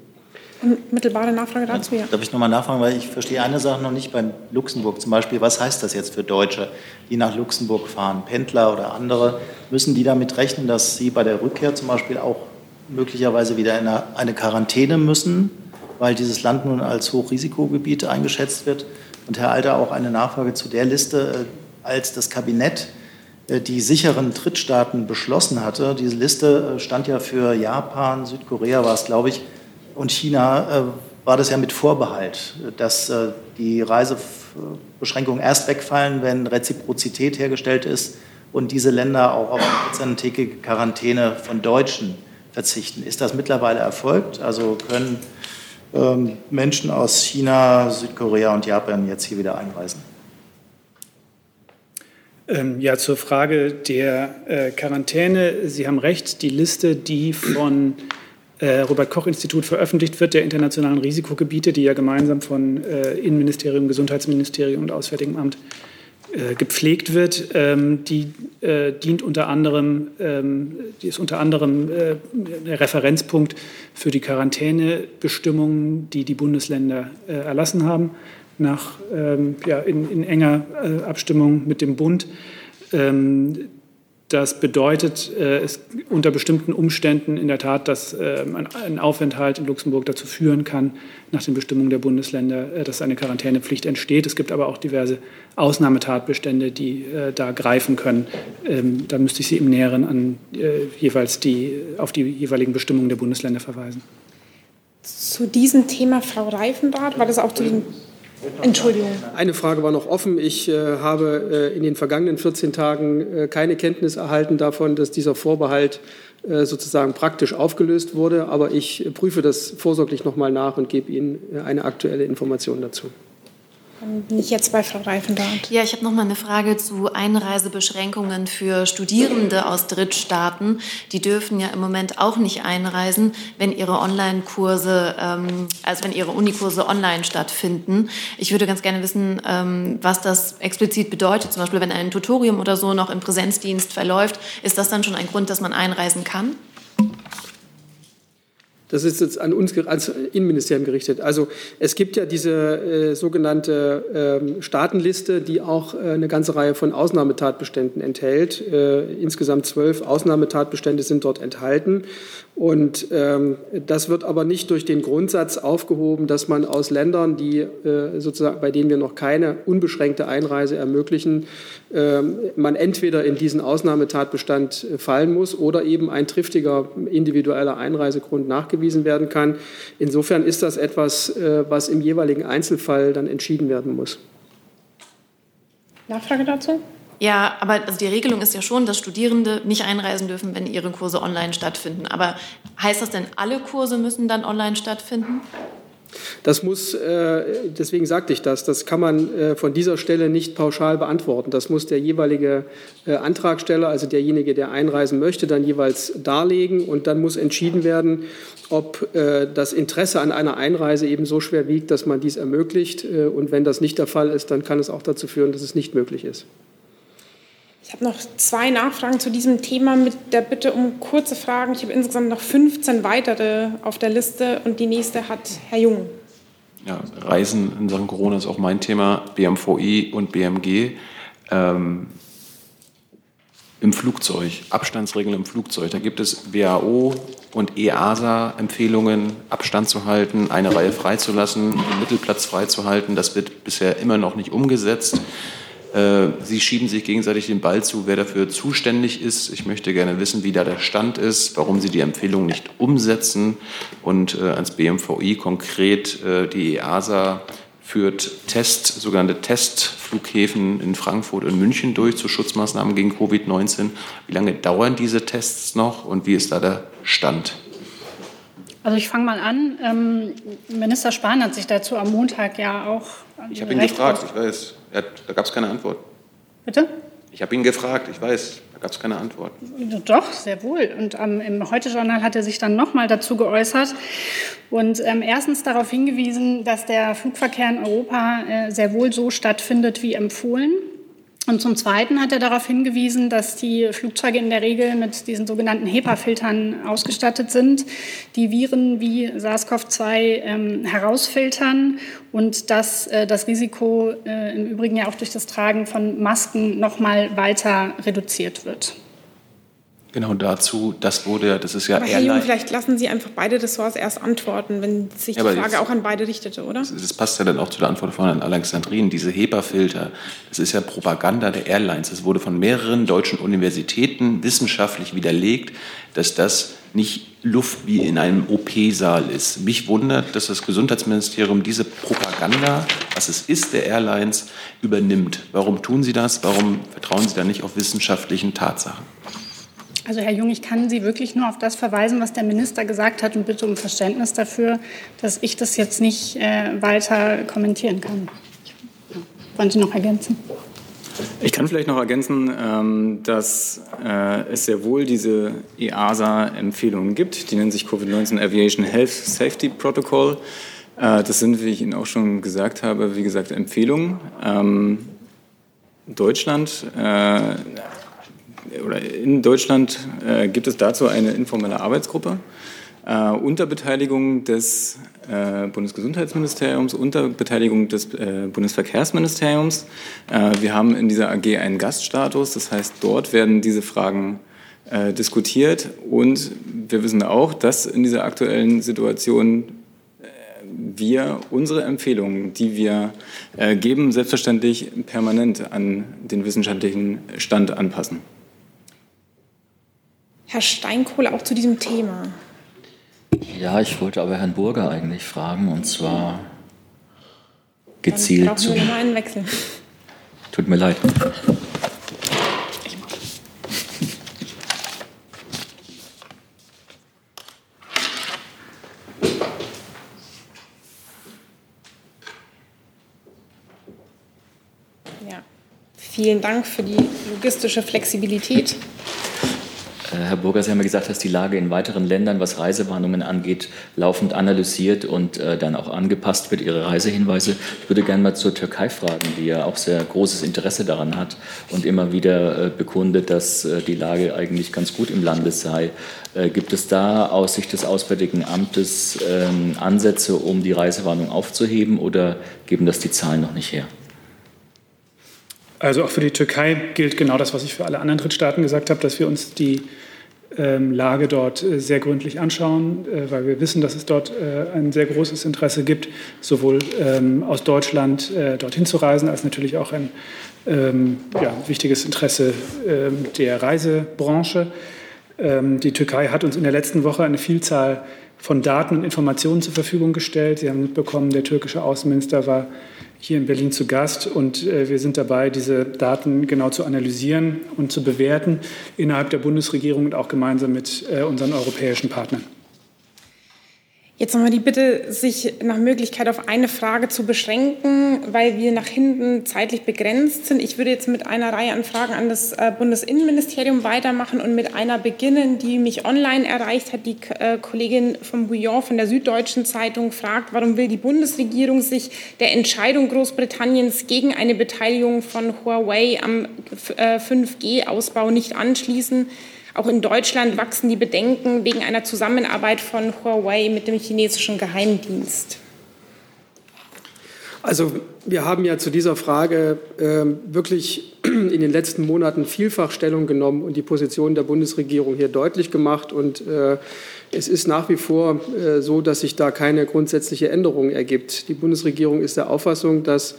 Mittelbare Nachfrage dazu, ja. Darf ich nochmal nachfragen, weil ich verstehe eine Sache noch nicht beim Luxemburg zum Beispiel. Was heißt das jetzt für Deutsche, die nach Luxemburg fahren, Pendler oder andere? Müssen die damit rechnen, dass sie bei der Rückkehr zum Beispiel auch möglicherweise wieder in eine Quarantäne müssen, weil dieses Land nun als Hochrisikogebiet eingeschätzt wird. Und Herr Alter, auch eine Nachfrage zu der Liste, äh, als das Kabinett äh, die sicheren Drittstaaten beschlossen hatte. Diese Liste äh, stand ja für Japan, Südkorea war es, glaube ich, und China war das ja mit Vorbehalt, dass die Reisebeschränkungen erst wegfallen, wenn Reziprozität hergestellt ist und diese Länder auch auf eine 14-tägige Quarantäne von Deutschen verzichten. Ist das mittlerweile erfolgt? Also können Menschen aus China, Südkorea und Japan jetzt hier wieder einreisen? Ähm, ja, zur Frage der äh, Quarantäne. Sie haben recht, die Liste, die von äh, Robert Koch Institut veröffentlicht wird, der internationalen Risikogebiete, die ja gemeinsam von äh, Innenministerium, Gesundheitsministerium und Auswärtigem Amt äh, gepflegt wird, ähm, die äh, dient unter anderem, ähm, die ist unter anderem äh, der Referenzpunkt für die Quarantänebestimmungen, die die Bundesländer äh, erlassen haben, nach, ähm, ja, in, in enger äh, Abstimmung mit dem Bund. Ähm, das bedeutet äh, es unter bestimmten Umständen in der Tat, dass äh, ein Aufenthalt in Luxemburg dazu führen kann, nach den Bestimmungen der Bundesländer, äh, dass eine Quarantänepflicht entsteht. Es gibt aber auch diverse Ausnahmetatbestände, die äh, da greifen können. Ähm, da müsste ich Sie im Näheren an äh, jeweils die, auf die jeweiligen Bestimmungen der Bundesländer verweisen. Zu diesem Thema, Frau Reifenrath, war das auch zu den Entschuldigung. Eine Frage war noch offen. Ich äh, habe äh, in den vergangenen 14 Tagen äh, keine Kenntnis erhalten davon, dass dieser Vorbehalt äh, sozusagen praktisch aufgelöst wurde. Aber ich prüfe das vorsorglich nochmal nach und gebe Ihnen eine aktuelle Information dazu. Bin ich jetzt bei Frau Reifendardt. Ja, ich habe noch mal eine Frage zu Einreisebeschränkungen für Studierende aus Drittstaaten. Die dürfen ja im Moment auch nicht einreisen, wenn ihre Online-Kurse, ähm, also wenn ihre Unikurse online stattfinden. Ich würde ganz gerne wissen, ähm, was das explizit bedeutet. Zum Beispiel, wenn ein Tutorium oder so noch im Präsenzdienst verläuft, ist das dann schon ein Grund, dass man einreisen kann? Das ist jetzt an uns, ans Innenministerium gerichtet. Also es gibt ja diese äh, sogenannte äh, Staatenliste, die auch äh, eine ganze Reihe von Ausnahmetatbeständen enthält. Äh, insgesamt zwölf Ausnahmetatbestände sind dort enthalten. Und ähm, das wird aber nicht durch den Grundsatz aufgehoben, dass man aus Ländern, die äh, sozusagen, bei denen wir noch keine unbeschränkte Einreise ermöglichen, äh, man entweder in diesen Ausnahmetatbestand äh, fallen muss oder eben ein triftiger individueller Einreisegrund nachgewiesen werden kann. Insofern ist das etwas, äh, was im jeweiligen Einzelfall dann entschieden werden muss. Nachfrage dazu? Ja, aber also die Regelung ist ja schon, dass Studierende nicht einreisen dürfen, wenn ihre Kurse online stattfinden. Aber heißt das denn, alle Kurse müssen dann online stattfinden? Das muss, äh, deswegen sagte ich das, das kann man äh, von dieser Stelle nicht pauschal beantworten. Das muss der jeweilige äh, Antragsteller, also derjenige, der einreisen möchte, dann jeweils darlegen und dann muss entschieden werden, ob das Interesse an einer Einreise eben so schwer wiegt, dass man dies ermöglicht. Und wenn das nicht der Fall ist, dann kann es auch dazu führen, dass es nicht möglich ist. Ich habe noch zwei Nachfragen zu diesem Thema mit der Bitte um kurze Fragen. Ich habe insgesamt noch 15 weitere auf der Liste und die nächste hat Herr Jung. Ja, Reisen in Sachen Corona ist auch mein Thema, BMVI und BMG. Ähm, Im Flugzeug, Abstandsregeln im Flugzeug, da gibt es WHO und EASA-Empfehlungen, Abstand zu halten, eine Reihe freizulassen, den Mittelplatz freizuhalten. Das wird bisher immer noch nicht umgesetzt. Äh, Sie schieben sich gegenseitig den Ball zu, wer dafür zuständig ist. Ich möchte gerne wissen, wie da der Stand ist, warum Sie die Empfehlung nicht umsetzen und äh, ans BMVI konkret äh, die EASA führt Test, sogenannte Testflughäfen in Frankfurt und München durch zu Schutzmaßnahmen gegen Covid-19. Wie lange dauern diese Tests noch und wie ist da der Stand? Also ich fange mal an. Ähm, Minister Spahn hat sich dazu am Montag ja auch. Ich habe ihn gefragt, ich weiß. Hat, da gab es keine Antwort. Bitte? Ich habe ihn gefragt, ich weiß, da gab es keine Antwort. Doch, sehr wohl. Und ähm, im Heute-Journal hat er sich dann nochmal dazu geäußert und ähm, erstens darauf hingewiesen, dass der Flugverkehr in Europa äh, sehr wohl so stattfindet wie empfohlen. Und zum Zweiten hat er darauf hingewiesen, dass die Flugzeuge in der Regel mit diesen sogenannten HEPA-Filtern ausgestattet sind, die Viren wie SARS-CoV-2 ähm, herausfiltern und dass äh, das Risiko äh, im Übrigen ja auch durch das Tragen von Masken noch mal weiter reduziert wird. Genau dazu, das wurde, das ist ja Aber Herr Jung, vielleicht lassen Sie einfach beide Ressorts erst antworten, wenn sich die Frage jetzt, auch an beide richtete, oder? Das, das, passt ja dann auch zu der Antwort von Herrn Alexandrin. Diese HEPA-Filter, das ist ja Propaganda der Airlines. Es wurde von mehreren deutschen Universitäten wissenschaftlich widerlegt, dass das nicht Luft wie in einem OP-Saal ist. Mich wundert, dass das Gesundheitsministerium diese Propaganda, was es ist, der Airlines, übernimmt. Warum tun Sie das? Warum vertrauen Sie da nicht auf wissenschaftlichen Tatsachen? Also Herr Jung, ich kann Sie wirklich nur auf das verweisen, was der Minister gesagt hat und bitte um Verständnis dafür, dass ich das jetzt nicht äh, weiter kommentieren kann. Wollen Sie noch ergänzen? Ich kann vielleicht noch ergänzen, ähm, dass äh, es sehr wohl diese EASA-Empfehlungen gibt. Die nennen sich Covid-19 Aviation Health Safety Protocol. Äh, das sind, wie ich Ihnen auch schon gesagt habe, wie gesagt Empfehlungen. Ähm, Deutschland äh, oder in Deutschland äh, gibt es dazu eine informelle Arbeitsgruppe äh, unter Beteiligung des äh, Bundesgesundheitsministeriums, unter Beteiligung des äh, Bundesverkehrsministeriums. Äh, wir haben in dieser AG einen Gaststatus, das heißt, dort werden diese Fragen äh, diskutiert und wir wissen auch, dass in dieser aktuellen Situation wir unsere Empfehlungen, die wir geben, selbstverständlich permanent an den wissenschaftlichen Stand anpassen. Herr Steinkohle auch zu diesem Thema. Ja, ich wollte aber Herrn Burger eigentlich fragen und zwar gezielt Dann zu. Ich einen Wechsel. Tut mir leid. Vielen Dank für die logistische Flexibilität. Äh, Herr Burger, Sie haben ja gesagt, dass die Lage in weiteren Ländern, was Reisewarnungen angeht, laufend analysiert und äh, dann auch angepasst wird, Ihre Reisehinweise. Ich würde gerne mal zur Türkei fragen, die ja auch sehr großes Interesse daran hat und immer wieder äh, bekundet, dass äh, die Lage eigentlich ganz gut im Lande sei. Äh, gibt es da aus Sicht des Auswärtigen Amtes ähm, Ansätze, um die Reisewarnung aufzuheben oder geben das die Zahlen noch nicht her? Also auch für die Türkei gilt genau das, was ich für alle anderen Drittstaaten gesagt habe, dass wir uns die ähm, Lage dort äh, sehr gründlich anschauen, äh, weil wir wissen, dass es dort äh, ein sehr großes Interesse gibt, sowohl ähm, aus Deutschland dorthin zu reisen, als natürlich auch ein ähm, ja, wichtiges Interesse der Reisebranche. Die Türkei hat uns in der letzten Woche eine Vielzahl von Daten und Informationen zur Verfügung gestellt. Sie haben mitbekommen, der türkische Außenminister war hier in Berlin zu Gast und äh, wir sind dabei, diese Daten genau zu analysieren und zu bewerten innerhalb der Bundesregierung und auch gemeinsam mit äh, unseren europäischen Partnern. Jetzt nochmal die Bitte, sich nach Möglichkeit auf eine Frage zu beschränken, weil wir nach hinten zeitlich begrenzt sind. Ich würde jetzt mit einer Reihe an Fragen an das äh, Bundesinnenministerium weitermachen und mit einer beginnen, die mich online erreicht hat. Die äh, Kollegin von Bouillon von der Süddeutschen Zeitung fragt, warum will die Bundesregierung sich der Entscheidung Großbritanniens gegen eine Beteiligung von Huawei am 5G-Ausbau äh, nicht anschließen? Auch in Deutschland wachsen die Bedenken wegen einer Zusammenarbeit von Huawei mit dem chinesischen Geheimdienst. Also wir haben ja zu dieser Frage äh, wirklich in den letzten Monaten vielfach Stellung genommen und die Position der Bundesregierung hier deutlich gemacht. Und äh, es ist nach wie vor äh, so, dass sich da keine grundsätzliche Änderung ergibt. Die Bundesregierung ist der Auffassung, dass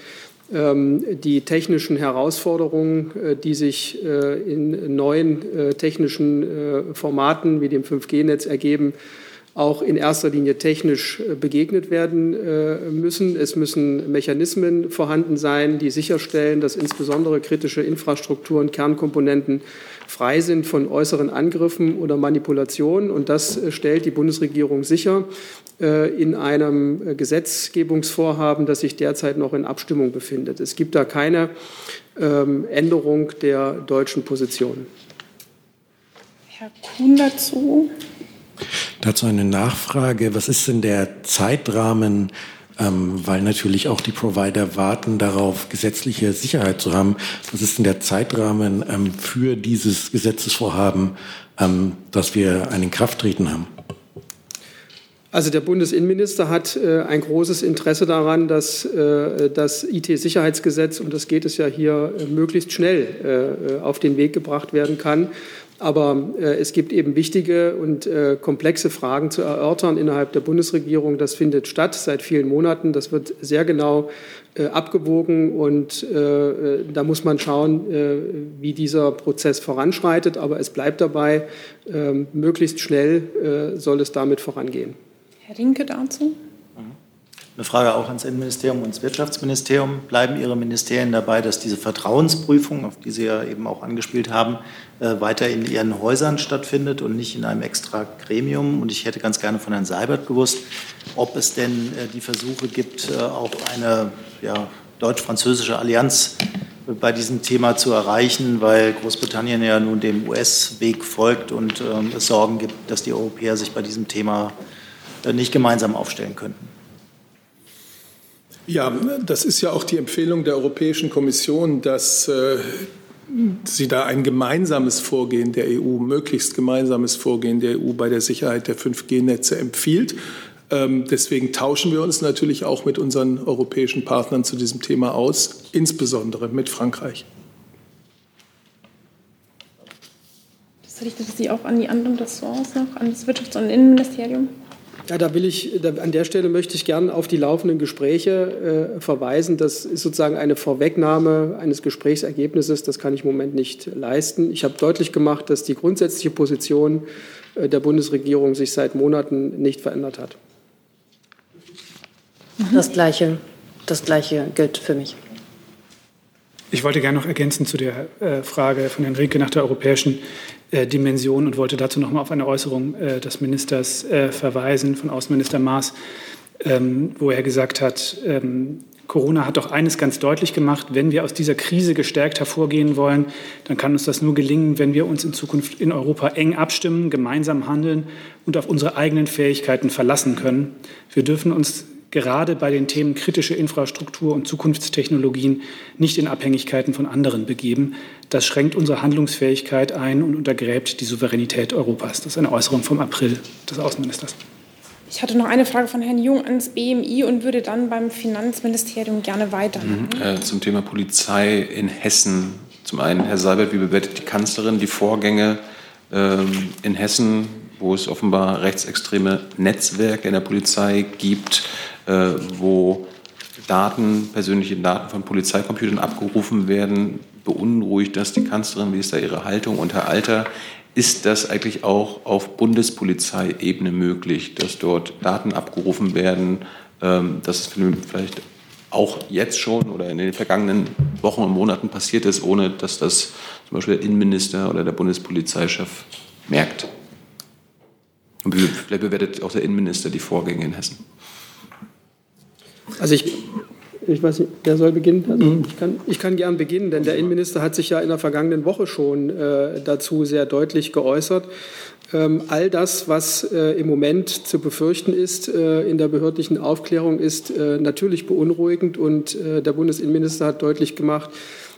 die technischen Herausforderungen, äh, die sich äh, in neuen äh, technischen Formaten wie dem 5G-Netz ergeben, auch in erster Linie technisch begegnet werden müssen. Es müssen Mechanismen vorhanden sein, die sicherstellen, dass insbesondere kritische Infrastrukturen, Kernkomponenten frei sind von äußeren Angriffen oder Manipulationen. Und das stellt die Bundesregierung sicher. Äh, in einem äh, Gesetzgebungsvorhaben, das sich derzeit noch in Abstimmung befindet. Es gibt da keine ähm, Änderung der deutschen Position. Herr Kuhn dazu. Dazu eine Nachfrage. Was ist denn der Zeitrahmen, ähm, weil natürlich auch die Provider warten darauf, gesetzliche Sicherheit zu haben. Was ist denn der Zeitrahmen ähm, für dieses Gesetzesvorhaben, ähm, dass wir ein Inkrafttreten haben? Also der Bundesinnenminister hat äh, ein großes Interesse daran, dass äh, das IT-Sicherheitsgesetz, um das geht es ja hier, äh, möglichst schnell äh, auf den Weg gebracht werden kann. Aber äh, es gibt eben wichtige und äh, komplexe Fragen zu erörtern innerhalb der Bundesregierung. Das findet statt seit vielen Monaten. Das wird sehr genau abgewogen und da muss man schauen, wie dieser Prozess voranschreitet. Aber es bleibt dabei, ähm, möglichst schnell soll es damit vorangehen. Herr Rinke dazu. Eine Frage auch ans Innenministerium und ins Wirtschaftsministerium. Bleiben Ihre Ministerien dabei, dass diese Vertrauensprüfung, auf die Sie ja eben auch angespielt haben, äh, weiter in Ihren Häusern stattfindet und nicht in einem extra Gremium? Und ich hätte ganz gerne von Herrn Seibert gewusst, ob es denn äh, die Versuche gibt, äh, auch eine ja, deutsch-französische Allianz bei diesem Thema zu erreichen, weil Großbritannien ja nun dem US-Weg folgt und ähm, es Sorgen gibt, dass die Europäer sich bei diesem Thema nicht gemeinsam aufstellen könnten. Ja, das ist ja auch die Empfehlung der Europäischen Kommission, dass äh, sie da ein gemeinsames Vorgehen der EU, möglichst gemeinsames Vorgehen der EU bei der Sicherheit der 5G-Netze empfiehlt. Ähm, deswegen tauschen wir uns natürlich auch mit unseren europäischen Partnern zu diesem Thema aus, insbesondere mit Frankreich. Das richtet sich auch an die anderen Ressorts noch, an das Wirtschafts- und Innenministerium. Ja, da will ich, da, an der Stelle möchte ich gern auf die laufenden Gespräche äh, verweisen. Das ist sozusagen eine Vorwegnahme eines Gesprächsergebnisses. Das kann ich im Moment nicht leisten. Ich habe deutlich gemacht, dass die grundsätzliche Position äh, der Bundesregierung sich seit Monaten nicht verändert hat. Das Gleiche, das Gleiche gilt für mich. Ich wollte gerne noch ergänzen zu der äh, Frage von Herrn Rinke nach der europäischen äh, Dimension und wollte dazu noch mal auf eine Äußerung äh, des Ministers verweisen, von Außenminister Maas, ähm, wo er gesagt hat, ähm, Corona hat doch eines ganz deutlich gemacht, wenn wir aus dieser Krise gestärkt hervorgehen wollen, dann kann uns das nur gelingen, wenn wir uns in Zukunft in Europa eng abstimmen, gemeinsam handeln und auf unsere eigenen Fähigkeiten verlassen können. Wir dürfen uns gerade bei den Themen kritische Infrastruktur und Zukunftstechnologien nicht in Abhängigkeiten von anderen begeben. Das schränkt unsere Handlungsfähigkeit ein und untergräbt die Souveränität Europas. Das ist eine Äußerung vom April des Außenministers. Ich hatte noch eine Frage von Herrn Jung ans BMI und würde dann beim Finanzministerium gerne weitermachen. Mhm. Äh, zum Thema Polizei in Hessen. Zum einen, Herr Seibert, wie bewertet die Kanzlerin die Vorgänge ähm, in Hessen, wo es offenbar rechtsextreme Netzwerke in der Polizei gibt? Äh, wo Daten, persönliche Daten von Polizeicomputern abgerufen werden. Beunruhigt das die Kanzlerin? Wie ist da Ihre Haltung? Und Herr Alter, ist das eigentlich auch auf Bundespolizeiebene möglich, dass dort Daten abgerufen werden, ähm, dass es vielleicht auch jetzt schon oder in den vergangenen Wochen und Monaten passiert ist, ohne dass das zum Beispiel der Innenminister oder der Bundespolizeichef merkt? Und vielleicht bewertet auch der Innenminister die Vorgänge in Hessen. Also ich, ich weiß nicht, wer soll beginnen? Also ich, kann, ich kann gern beginnen, denn der Innenminister hat sich ja in der vergangenen Woche schon äh, dazu sehr deutlich geäußert. Ähm, all das, was äh, im Moment zu befürchten ist äh, in der behördlichen Aufklärung, ist äh, natürlich beunruhigend. Und äh, der Bundesinnenminister hat deutlich gemacht,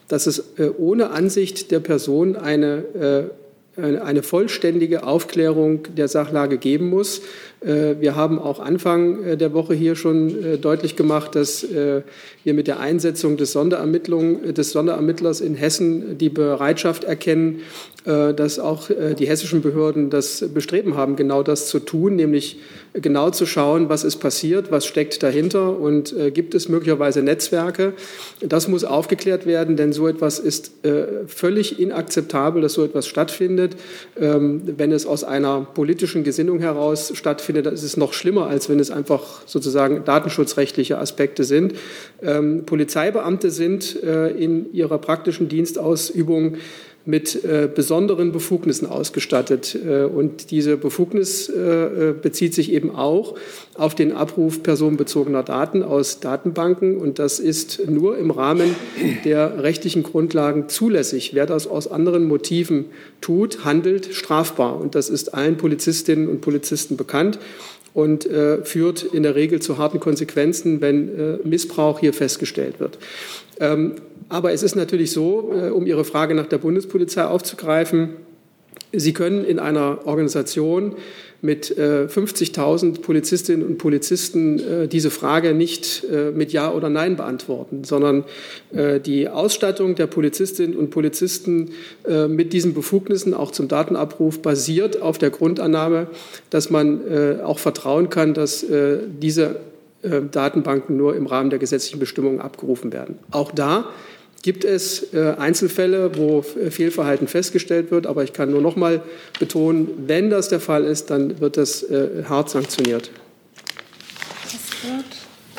dass es äh, ohne Ansicht der Person eine eine vollständige Aufklärung der Sachlage geben muss. Äh, wir haben auch Anfang äh, der Woche hier schon äh, deutlich gemacht, dass wir mit der Einsetzung des, des Sonderermittlers in Hessen die Bereitschaft erkennen, dass auch die hessischen Behörden das Bestreben haben, genau das zu tun, nämlich genau zu schauen, was ist passiert, was steckt dahinter und gibt es möglicherweise Netzwerke. Das muss aufgeklärt werden, denn so etwas ist völlig inakzeptabel, dass so etwas stattfindet. Ähm, wenn es aus einer politischen Gesinnung heraus stattfindet, finde, das ist noch schlimmer, als wenn es einfach sozusagen datenschutzrechtliche Aspekte sind. Ähm, Polizeibeamte sind äh, in ihrer praktischen Dienstausübung mit äh, besonderen Befugnissen ausgestattet. Äh, und diese Befugnis äh, äh, bezieht sich eben auch auf den Abruf personenbezogener Daten aus Datenbanken. Und das ist nur im Rahmen der rechtlichen Grundlagen zulässig. Wer das aus anderen Motiven tut, handelt strafbar. Und das ist allen Polizistinnen und Polizisten bekannt und äh, führt in der Regel zu harten Konsequenzen, wenn äh, Missbrauch hier festgestellt wird. Ähm, aber es ist natürlich so, äh, um Ihre Frage nach der Bundespolizei aufzugreifen, Sie können in einer Organisation mit 50.000 äh, Polizistinnen und Polizisten äh, diese Frage nicht mit Ja oder Nein beantworten, sondern die Ausstattung der Polizistinnen und Polizisten mit diesen Befugnissen auch zum Datenabruf basiert auf der Grundannahme, dass man auch vertrauen kann, dass diese Datenbanken nur im Rahmen der gesetzlichen Bestimmungen abgerufen werden. Auch da gibt es äh, Einzelfälle, wo Fehlverhalten festgestellt wird. Aber ich kann nur noch mal betonen, wenn das der Fall ist, dann wird das äh, hart sanktioniert.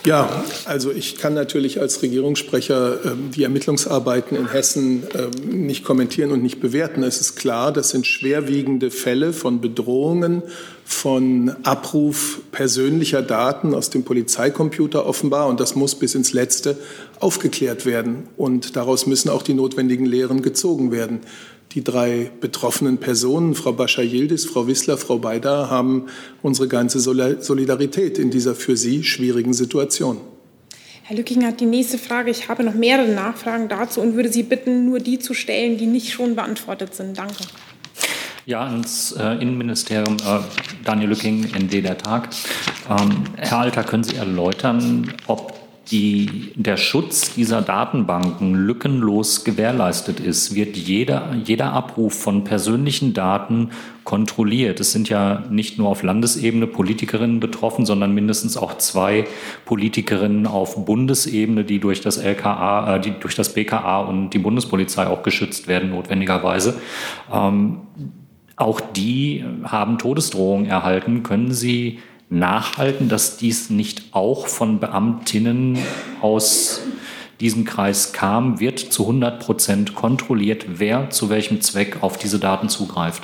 Ja, also ich kann natürlich als Regierungssprecher ähm, die Ermittlungsarbeiten in Hessen ähm, nicht kommentieren und nicht bewerten. Es ist klar, das sind schwerwiegende Fälle von Bedrohungen, von Abruf persönlicher Daten aus dem Polizeicomputer offenbar. Und das muss bis ins Letzte aufgeklärt werden. Und daraus müssen auch die notwendigen Lehren gezogen werden. Die drei betroffenen Personen, Frau Bascha-Yildiz, Frau Wissler, Frau Beida, haben unsere ganze Solidarität in dieser für sie schwierigen Situation. Herr Lücking hat die nächste Frage. Ich habe noch mehrere Nachfragen dazu und würde Sie bitten, nur die zu stellen, die nicht schon beantwortet sind. Danke. Ja, ans äh, Innenministerium, äh, Daniel Lücking, ND der Tag. Ähm, Herr Alter, können Sie erläutern, ob die, der Schutz dieser Datenbanken lückenlos gewährleistet ist, wird jeder, jeder Abruf von persönlichen Daten kontrolliert. Es sind ja nicht nur auf Landesebene Politikerinnen betroffen, sondern mindestens auch zwei Politikerinnen auf Bundesebene, die durch das LKA, äh, die durch das BKA und die Bundespolizei auch geschützt werden, notwendigerweise. Ähm, auch die haben Todesdrohungen erhalten. Können Sie nachhalten, dass dies nicht auch von Beamtinnen aus diesem Kreis kam, wird zu 100 Prozent kontrolliert, wer zu welchem Zweck auf diese Daten zugreift.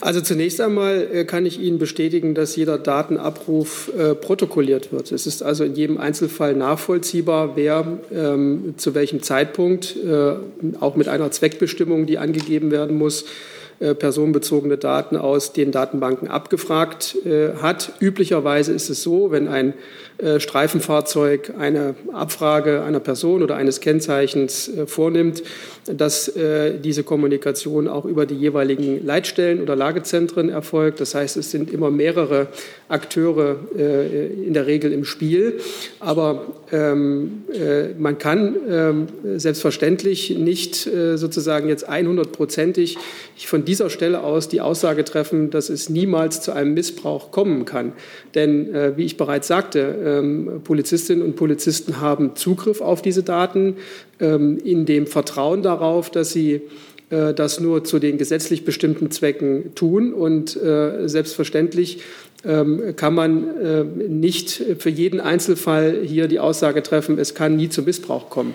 Also zunächst einmal äh, kann ich Ihnen bestätigen, dass jeder Datenabruf äh, protokolliert wird. Es ist also in jedem Einzelfall nachvollziehbar, wer ähm, zu welchem Zeitpunkt, äh, auch mit einer Zweckbestimmung, die angegeben werden muss, personenbezogene Daten aus den Datenbanken abgefragt äh, hat. Üblicherweise ist es so, wenn ein äh, Streifenfahrzeug eine Abfrage einer Person oder eines Kennzeichens vornimmt, dass diese Kommunikation auch über die jeweiligen Leitstellen oder Lagezentren erfolgt. Das heißt, es sind immer mehrere Akteure in der Regel im Spiel. Aber ähm, man kann ähm, selbstverständlich nicht sozusagen jetzt 100-prozentig von dieser Stelle aus die Aussage treffen, dass es niemals zu einem Missbrauch kommen kann. Denn, äh, wie ich bereits sagte, ähm, Polizistinnen und Polizisten haben Zugriff auf diese Daten ähm, in dem Vertrauen darauf, dass sie äh, das nur zu den gesetzlich bestimmten Zwecken tun. Und äh, selbstverständlich ähm, kann man äh, nicht für jeden Einzelfall hier die Aussage treffen, es kann nie zu Missbrauch kommen.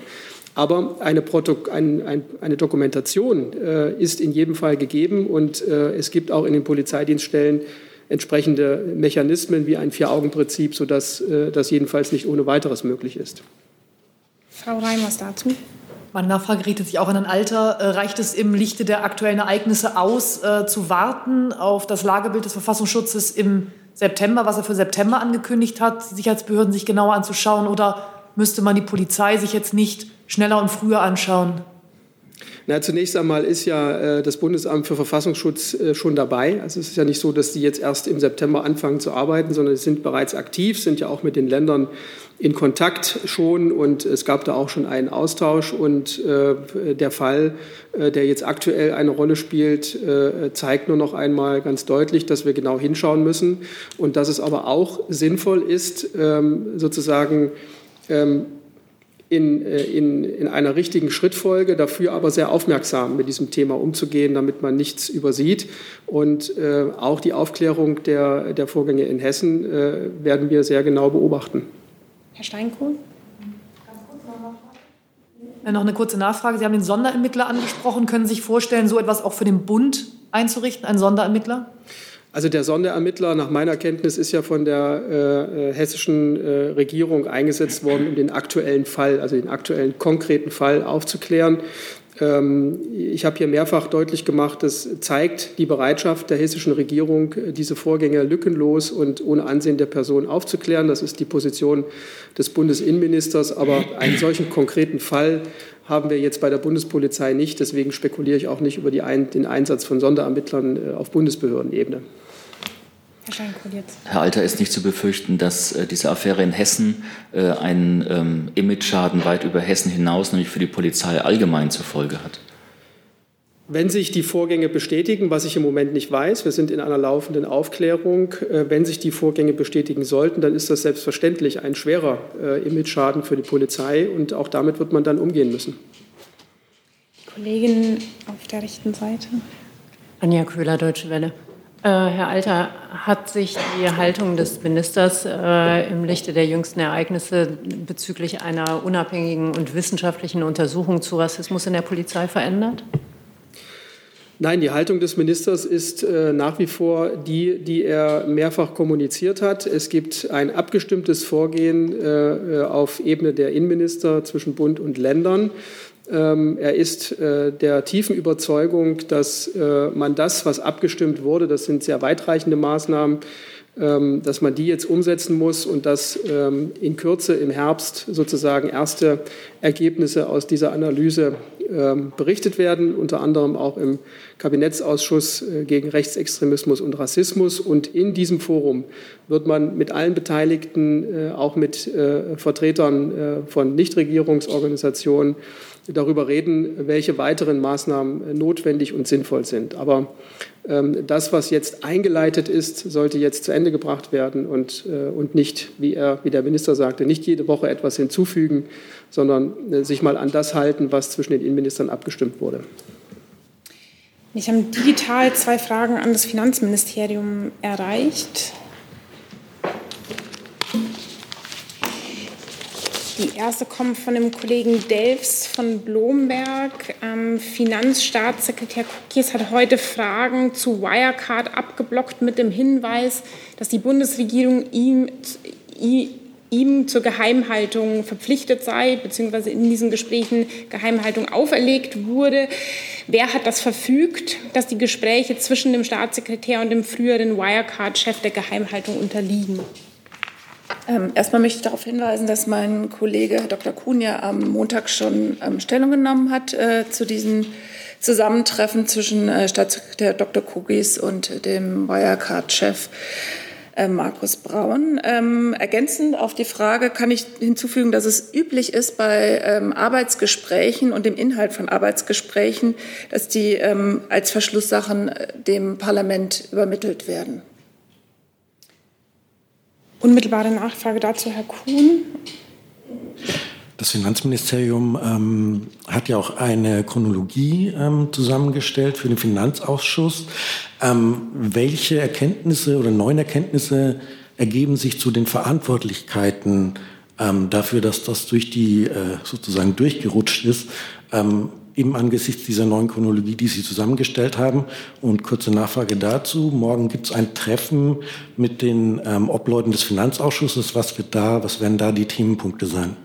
Aber eine, ein, ein, eine Dokumentation äh, ist in jedem Fall gegeben und äh, es gibt auch in den Polizeidienststellen entsprechende Mechanismen wie ein Vier-Augen-Prinzip, sodass äh, das jedenfalls nicht ohne weiteres möglich ist. Frau Reimers dazu. Meine Nachfrage richtet sich auch an ein Alter. Äh, reicht es im Lichte der aktuellen Ereignisse aus, äh, zu warten auf das Lagebild des Verfassungsschutzes im September, was er für September angekündigt hat, Sicherheitsbehörden sich genauer anzuschauen? Oder müsste man die Polizei sich jetzt nicht schneller und früher anschauen? Na, zunächst einmal ist ja äh, das Bundesamt für Verfassungsschutz äh, schon dabei. Also es ist ja nicht so, dass die jetzt erst im September anfangen zu arbeiten, sondern sie sind bereits aktiv, sind ja auch mit den Ländern in Kontakt schon und es gab da auch schon einen Austausch und äh, der Fall, äh, der jetzt aktuell eine Rolle spielt, äh, zeigt nur noch einmal ganz deutlich, dass wir genau hinschauen müssen und dass es aber auch sinnvoll ist, ähm, sozusagen in, äh, in, in einer richtigen Schrittfolge, dafür aber sehr aufmerksam mit diesem Thema umzugehen, damit man nichts übersieht. Und äh, auch die Aufklärung der, der Vorgänge in Hessen äh, werden wir sehr genau beobachten. Herr Steinkohn? Noch eine kurze Nachfrage. Sie haben den Sonderermittler angesprochen. Können Sie sich vorstellen, so etwas auch für den Bund einzurichten, einen Sonderermittler? Also der Sonderermittler nach meiner Kenntnis ist ja von der äh, äh, hessischen äh, Regierung eingesetzt worden, um den aktuellen Fall, also den aktuellen konkreten Fall aufzuklären. Ähm, ich habe hier mehrfach deutlich gemacht, das zeigt die Bereitschaft der hessischen Regierung, diese Vorgänge lückenlos und ohne Ansehen der Person aufzuklären. Das ist die Position des Bundesinnenministers. Aber einen solchen konkreten Fall haben wir jetzt bei der Bundespolizei nicht. Deswegen spekuliere ich auch nicht über Ein den Einsatz von Sonderermittlern äh, auf Bundesbehördenebene. Herr Alter, ist nicht zu befürchten, dass äh, diese Affäre in Hessen äh, einen ähm, Image-Schaden weit über Hessen hinaus, nämlich für die Polizei allgemein zur Folge hat? Wenn sich die Vorgänge bestätigen, was ich im Moment nicht weiß, wir sind in einer laufenden Aufklärung, äh, wenn sich die Vorgänge bestätigen sollten, dann ist das selbstverständlich ein schwerer äh, Image-Schaden für die Polizei und auch damit wird man dann umgehen müssen. Kollegin auf der rechten Seite. Anja Köhler, Deutsche Welle. Äh, Herr Alter, hat sich die Haltung des Ministers äh, im Lichte der jüngsten Ereignisse bezüglich einer unabhängigen und wissenschaftlichen Untersuchung zu Rassismus in der Polizei verändert? Nein, die Haltung des Ministers ist äh, nach wie vor die, die er mehrfach kommuniziert hat. Es gibt ein abgestimmtes Vorgehen äh, auf Ebene der Innenminister zwischen Bund und Ländern. Ähm, er ist äh, der tiefen Überzeugung, dass äh, man das, was abgestimmt wurde, das sind sehr weitreichende Maßnahmen, ähm, dass man die jetzt umsetzen muss und dass ähm, in Kürze im Herbst sozusagen erste Ergebnisse aus dieser Analyse berichtet werden, unter anderem auch im Kabinettsausschuss äh, gegen Rechtsextremismus und Rassismus. Und in diesem Forum wird man mit allen Beteiligten, auch mit Vertretern von Nichtregierungsorganisationen, darüber reden, welche weiteren Maßnahmen notwendig und sinnvoll sind. Aber ähm, das, was jetzt eingeleitet ist, sollte jetzt zu Ende gebracht werden und, äh, und nicht, wie, er, wie der Minister sagte, nicht jede Woche etwas hinzufügen, sondern äh, sich mal an das halten, was zwischen den Innenministern abgestimmt wurde. Ich habe digital zwei Fragen an das Finanzministerium erreicht. Die erste kommt von dem Kollegen Delfs von Blomberg. Ähm, Finanzstaatssekretär Cookies hat heute Fragen zu Wirecard abgeblockt mit dem Hinweis, dass die Bundesregierung ihm, ihm zur Geheimhaltung verpflichtet sei, beziehungsweise in diesen Gesprächen Geheimhaltung auferlegt wurde. Wer hat das verfügt, dass die Gespräche zwischen dem Staatssekretär und dem früheren Wirecard-Chef der Geheimhaltung unterliegen? Ähm, erstmal möchte ich darauf hinweisen, dass mein Kollege Dr. Kuhn ja am Montag schon ähm, Stellung genommen hat äh, zu diesem Zusammentreffen zwischen äh, Staatssekretär Dr. Kugis und dem Wirecard-Chef. Äh, Markus Braun. Ähm, ergänzend auf die Frage kann ich hinzufügen, dass es üblich ist bei ähm, Arbeitsgesprächen und dem Inhalt von Arbeitsgesprächen, dass die ähm, als Verschlusssachen äh, dem Parlament übermittelt werden. Unmittelbare Nachfrage dazu, Herr Kuhn. Das Finanzministerium ähm, hat ja auch eine Chronologie ähm, zusammengestellt für den Finanzausschuss. Ähm, welche Erkenntnisse oder neuen Erkenntnisse ergeben sich zu den Verantwortlichkeiten ähm, dafür, dass das durch die äh, sozusagen durchgerutscht ist? Eben angesichts dieser neuen Chronologie, die Sie zusammengestellt haben. Und kurze Nachfrage dazu. Morgen gibt es ein Treffen mit den ähm, Obleuten des Finanzausschusses. Was wird da, was werden da die Themenpunkte sein?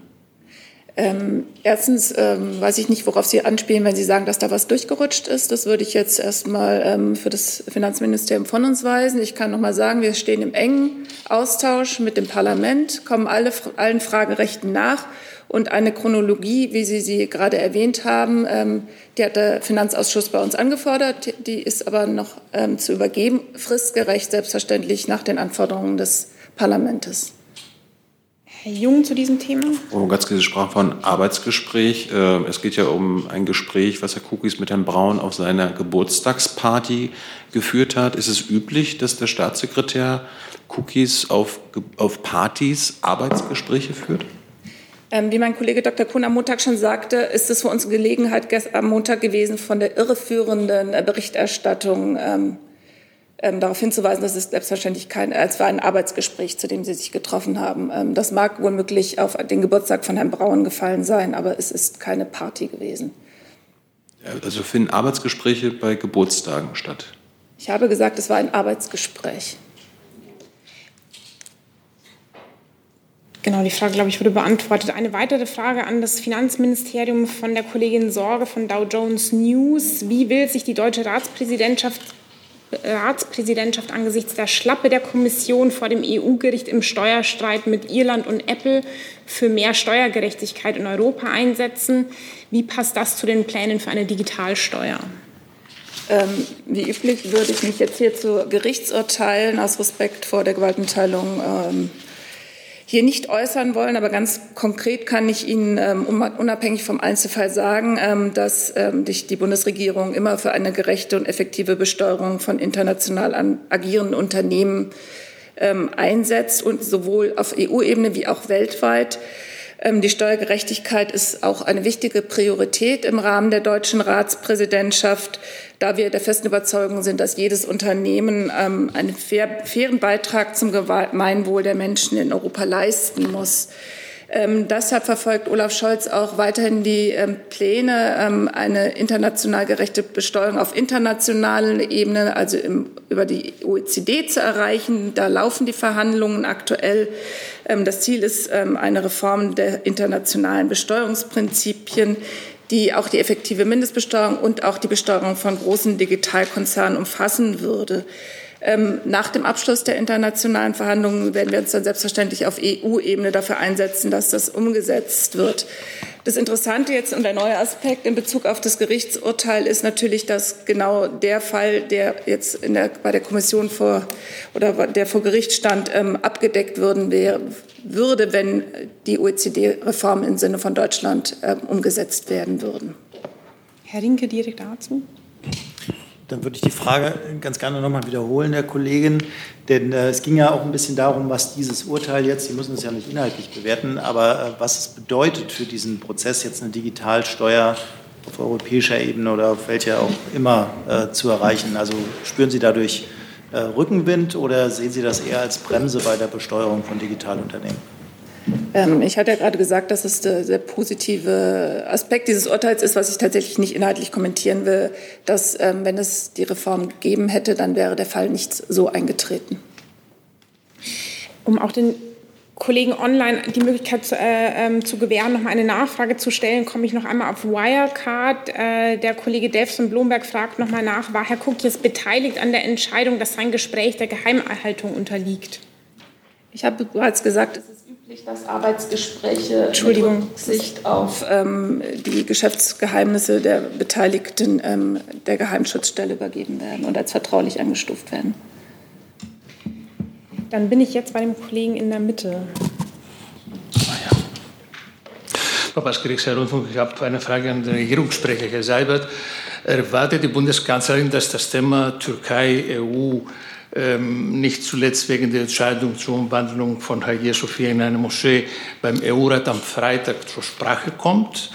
Ähm, erstens ähm, weiß ich nicht, worauf Sie anspielen, wenn Sie sagen, dass da was durchgerutscht ist. Das würde ich jetzt erstmal ähm, für das Finanzministerium von uns weisen. Ich kann noch mal sagen, wir stehen im engen Austausch mit dem Parlament, kommen alle, allen Fragerechten nach. Und eine Chronologie, wie Sie sie gerade erwähnt haben, ähm, die hat der Finanzausschuss bei uns angefordert. Die ist aber noch ähm, zu übergeben, fristgerecht, selbstverständlich nach den Anforderungen des Parlaments. Herr Jung zu diesem Thema. Frau Gatzke, Sie sprachen von Arbeitsgespräch. Äh, es geht ja um ein Gespräch, was Herr Kukis mit Herrn Braun auf seiner Geburtstagsparty geführt hat. Ist es üblich, dass der Staatssekretär Cookies auf, auf Partys Arbeitsgespräche führt? Ähm, wie mein Kollege Dr. Kuhn am Montag schon sagte, ist es für uns Gelegenheit am Montag gewesen, von der irreführenden äh, Berichterstattung ähm, ähm, darauf hinzuweisen, dass es selbstverständlich kein, es war ein Arbeitsgespräch, zu dem Sie sich getroffen haben. Ähm, das mag womöglich auf den Geburtstag von Herrn Braun gefallen sein, aber es ist keine Party gewesen. Also finden Arbeitsgespräche bei Geburtstagen statt? Ich habe gesagt, es war ein Arbeitsgespräch. Genau, die Frage, glaube ich, wurde beantwortet. Eine weitere Frage an das Finanzministerium von der Kollegin Sorge von Dow Jones News. Wie will sich die deutsche Ratspräsidentschaft Ratspräsidentschaft angesichts der Schlappe der Kommission vor dem EU-Gericht im Steuerstreit mit Irland und Apple für mehr Steuergerechtigkeit in Europa einsetzen. Wie passt das zu den Plänen für eine Digitalsteuer? Ähm, wie üblich würde ich mich jetzt hier zu Gerichtsurteilen aus Respekt vor der Gewaltenteilung ähm, hier nicht äußern wollen, aber ganz konkret kann ich Ihnen ähm, unabhängig vom Einzelfall sagen, ähm, dass ähm, die Bundesregierung immer für eine gerechte und effektive Besteuerung von international agierenden Unternehmen einsetzt und sowohl auf EU-Ebene wie auch weltweit. Die Steuergerechtigkeit ist auch eine wichtige Priorität im Rahmen der deutschen Ratspräsidentschaft da wir der festen Überzeugung sind, dass jedes Unternehmen ähm, einen fair, fairen Beitrag zum Gemeinwohl der Menschen in Europa leisten muss. Ähm, deshalb verfolgt Olaf Scholz auch weiterhin die ähm, Pläne, ähm, eine international gerechte Besteuerung auf internationaler Ebene, also im, über die OECD zu erreichen. Da laufen die Verhandlungen aktuell. Ähm, das Ziel ist ähm, eine Reform der internationalen Besteuerungsprinzipien die auch die effektive Mindestbesteuerung und auch die Besteuerung von großen Digitalkonzernen umfassen würde. Ähm, nach dem Abschluss der internationalen Verhandlungen werden wir uns dann selbstverständlich auf EU-Ebene dafür einsetzen, dass das umgesetzt wird. Das Interessante jetzt und der neue Aspekt in Bezug auf das Gerichtsurteil ist natürlich, dass genau der Fall, der jetzt der, bei der Kommission vor oder der vor Gericht stand, ähm, abgedeckt würden, wär, würde, wenn die OECD-Reformen im Sinne von Deutschland ähm, umgesetzt werden würden. Herr Rinke, direkt dazu. Dann würde ich die Frage ganz gerne nochmal wiederholen, Herr Kollegin. Denn äh, es ging ja auch ein bisschen darum, was dieses Urteil jetzt, Sie müssen es ja nicht inhaltlich bewerten, aber äh, was es bedeutet für diesen Prozess, jetzt eine Digitalsteuer auf europäischer Ebene oder auf welcher auch immer äh, zu erreichen. Also spüren Sie dadurch äh, Rückenwind oder sehen Sie das eher als Bremse bei der Besteuerung von Digitalunternehmen? Ähm, ich hatte ja gerade gesagt, dass es der, der, positive Aspekt dieses Urteils ist, was ich tatsächlich nicht inhaltlich kommentieren will, dass ähm, wenn es die Reform gegeben hätte, dann wäre der Fall nicht so eingetreten. Um auch den Kollegen online die Möglichkeit zu, äh, ähm, zu gewähren, noch mal eine Nachfrage zu stellen, komme ich noch einmal auf Wirecard. Äh, der Kollege Delfs von Blomberg fragt noch mal nach, war Herr jetzt beteiligt an der Entscheidung, dass sein Gespräch der Geheimerhaltung unterliegt? Ich habe bereits gesagt, es ist dass Arbeitsgespräche Entschuldigung. mit Rücksicht auf ähm, die Geschäftsgeheimnisse der Beteiligten ähm, der Geheimschutzstelle übergeben werden und als vertraulich eingestuft werden. Dann bin ich jetzt bei dem Kollegen in der Mitte. Frau Baskirich, Herr Rundfunk, ich habe eine Frage an den Regierungssprecher, Herr Seibert. Erwartet die Bundeskanzlerin, dass das Thema Türkei-EU ähm, nicht zuletzt wegen der Entscheidung zur Umwandlung von Hagia Sophia in eine Moschee beim EU-Rat am Freitag zur Sprache kommt?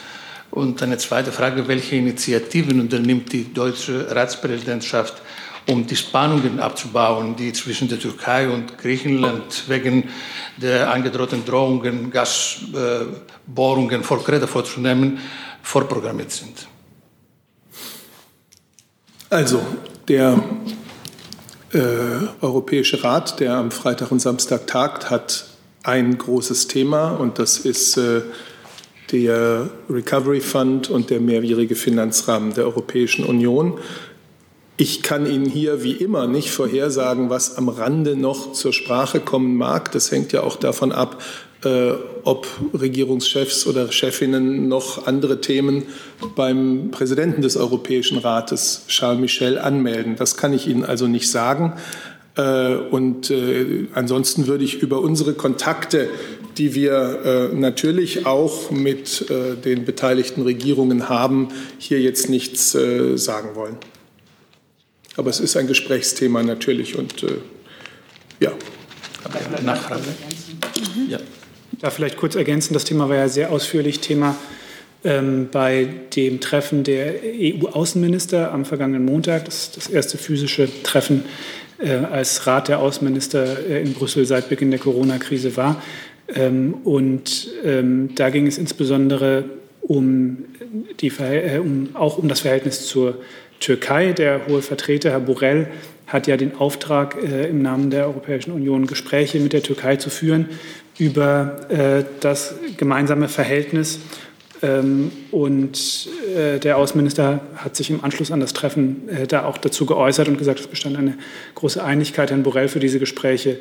Und eine zweite Frage, welche Initiativen unternimmt die deutsche Ratspräsidentschaft, um die Spannungen abzubauen, die zwischen der Türkei und Griechenland wegen der angedrohten Drohungen, Gasbohrungen vor Kreta vorzunehmen, vorprogrammiert sind. Also, der äh, Europäische Rat, der am Freitag und Samstag tagt, hat ein großes Thema und das ist äh, der Recovery Fund und der mehrjährige Finanzrahmen der Europäischen Union. Ich kann Ihnen hier wie immer nicht vorhersagen, was am Rande noch zur Sprache kommen mag. Das hängt ja auch davon ab, äh, ob Regierungschefs oder Chefinnen noch andere Themen beim Präsidenten des Europäischen Rates, Charles Michel, anmelden. Das kann ich Ihnen also nicht sagen. Äh, und äh, ansonsten würde ich über unsere Kontakte, die wir äh, natürlich auch mit äh, den beteiligten Regierungen haben, hier jetzt nichts äh, sagen wollen. Aber es ist ein Gesprächsthema natürlich und äh, ja. Nachfrage. Ja. Da vielleicht kurz ergänzen, das Thema war ja sehr ausführlich Thema ähm, bei dem Treffen der EU-Außenminister am vergangenen Montag, das, das erste physische Treffen äh, als Rat der Außenminister äh, in Brüssel seit Beginn der Corona-Krise war. Ähm, und ähm, da ging es insbesondere um, die, äh, um, auch um das Verhältnis zur Türkei. Der hohe Vertreter, Herr Borrell, hat ja den Auftrag, äh, im Namen der Europäischen Union Gespräche mit der Türkei zu führen über äh, das gemeinsame Verhältnis. Ähm, und äh, der Außenminister hat sich im Anschluss an das Treffen äh, da auch dazu geäußert und gesagt, es bestand eine große Einigkeit, Herrn Borrell für diese Gespräche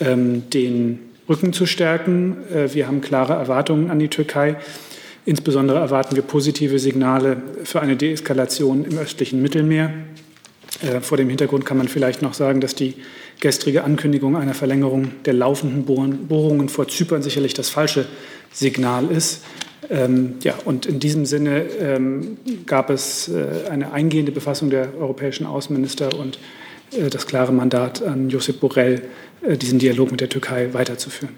ähm, den Rücken zu stärken. Äh, wir haben klare Erwartungen an die Türkei. Insbesondere erwarten wir positive Signale für eine Deeskalation im östlichen Mittelmeer. Äh, vor dem Hintergrund kann man vielleicht noch sagen, dass die gestrige Ankündigung einer Verlängerung der laufenden Bohrungen vor Zypern sicherlich das falsche Signal ist. Ähm, ja, und in diesem Sinne ähm, gab es äh, eine eingehende Befassung der europäischen Außenminister und äh, das klare Mandat an Josep Borrell, äh, diesen Dialog mit der Türkei weiterzuführen.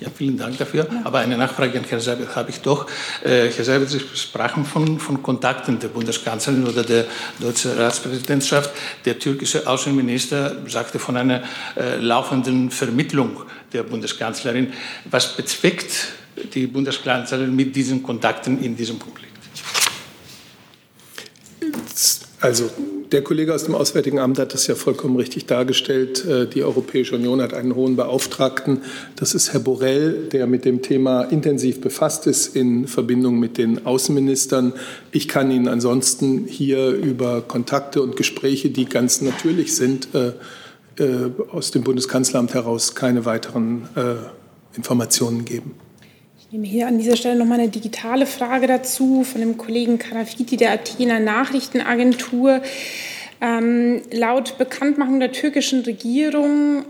Ja, vielen Dank dafür. Aber eine Nachfrage an Herrn Seibert habe ich doch. Äh, Herr Seibert, Sie sprachen von, von Kontakten der Bundeskanzlerin oder der deutschen Ratspräsidentschaft. Der türkische Außenminister sagte von einer äh, laufenden Vermittlung der Bundeskanzlerin. Was bezweckt die Bundeskanzlerin mit diesen Kontakten in diesem Konflikt? Also der Kollege aus dem Auswärtigen Amt hat das ja vollkommen richtig dargestellt. Äh, die Europäische Union hat einen hohen Beauftragten. Das ist Herr Borrell, der mit dem Thema intensiv befasst ist in Verbindung mit den Außenministern. Ich kann Ihnen ansonsten hier über Kontakte und Gespräche, die ganz natürlich sind, äh, äh, aus dem Bundeskanzleramt heraus keine weiteren Informationen geben. Ich nehme hier an dieser Stelle noch mal eine digitale Frage dazu von dem Kollegen Karafiti der Athener Nachrichtenagentur. Ähm, laut Bekanntmachung der türkischen Regierung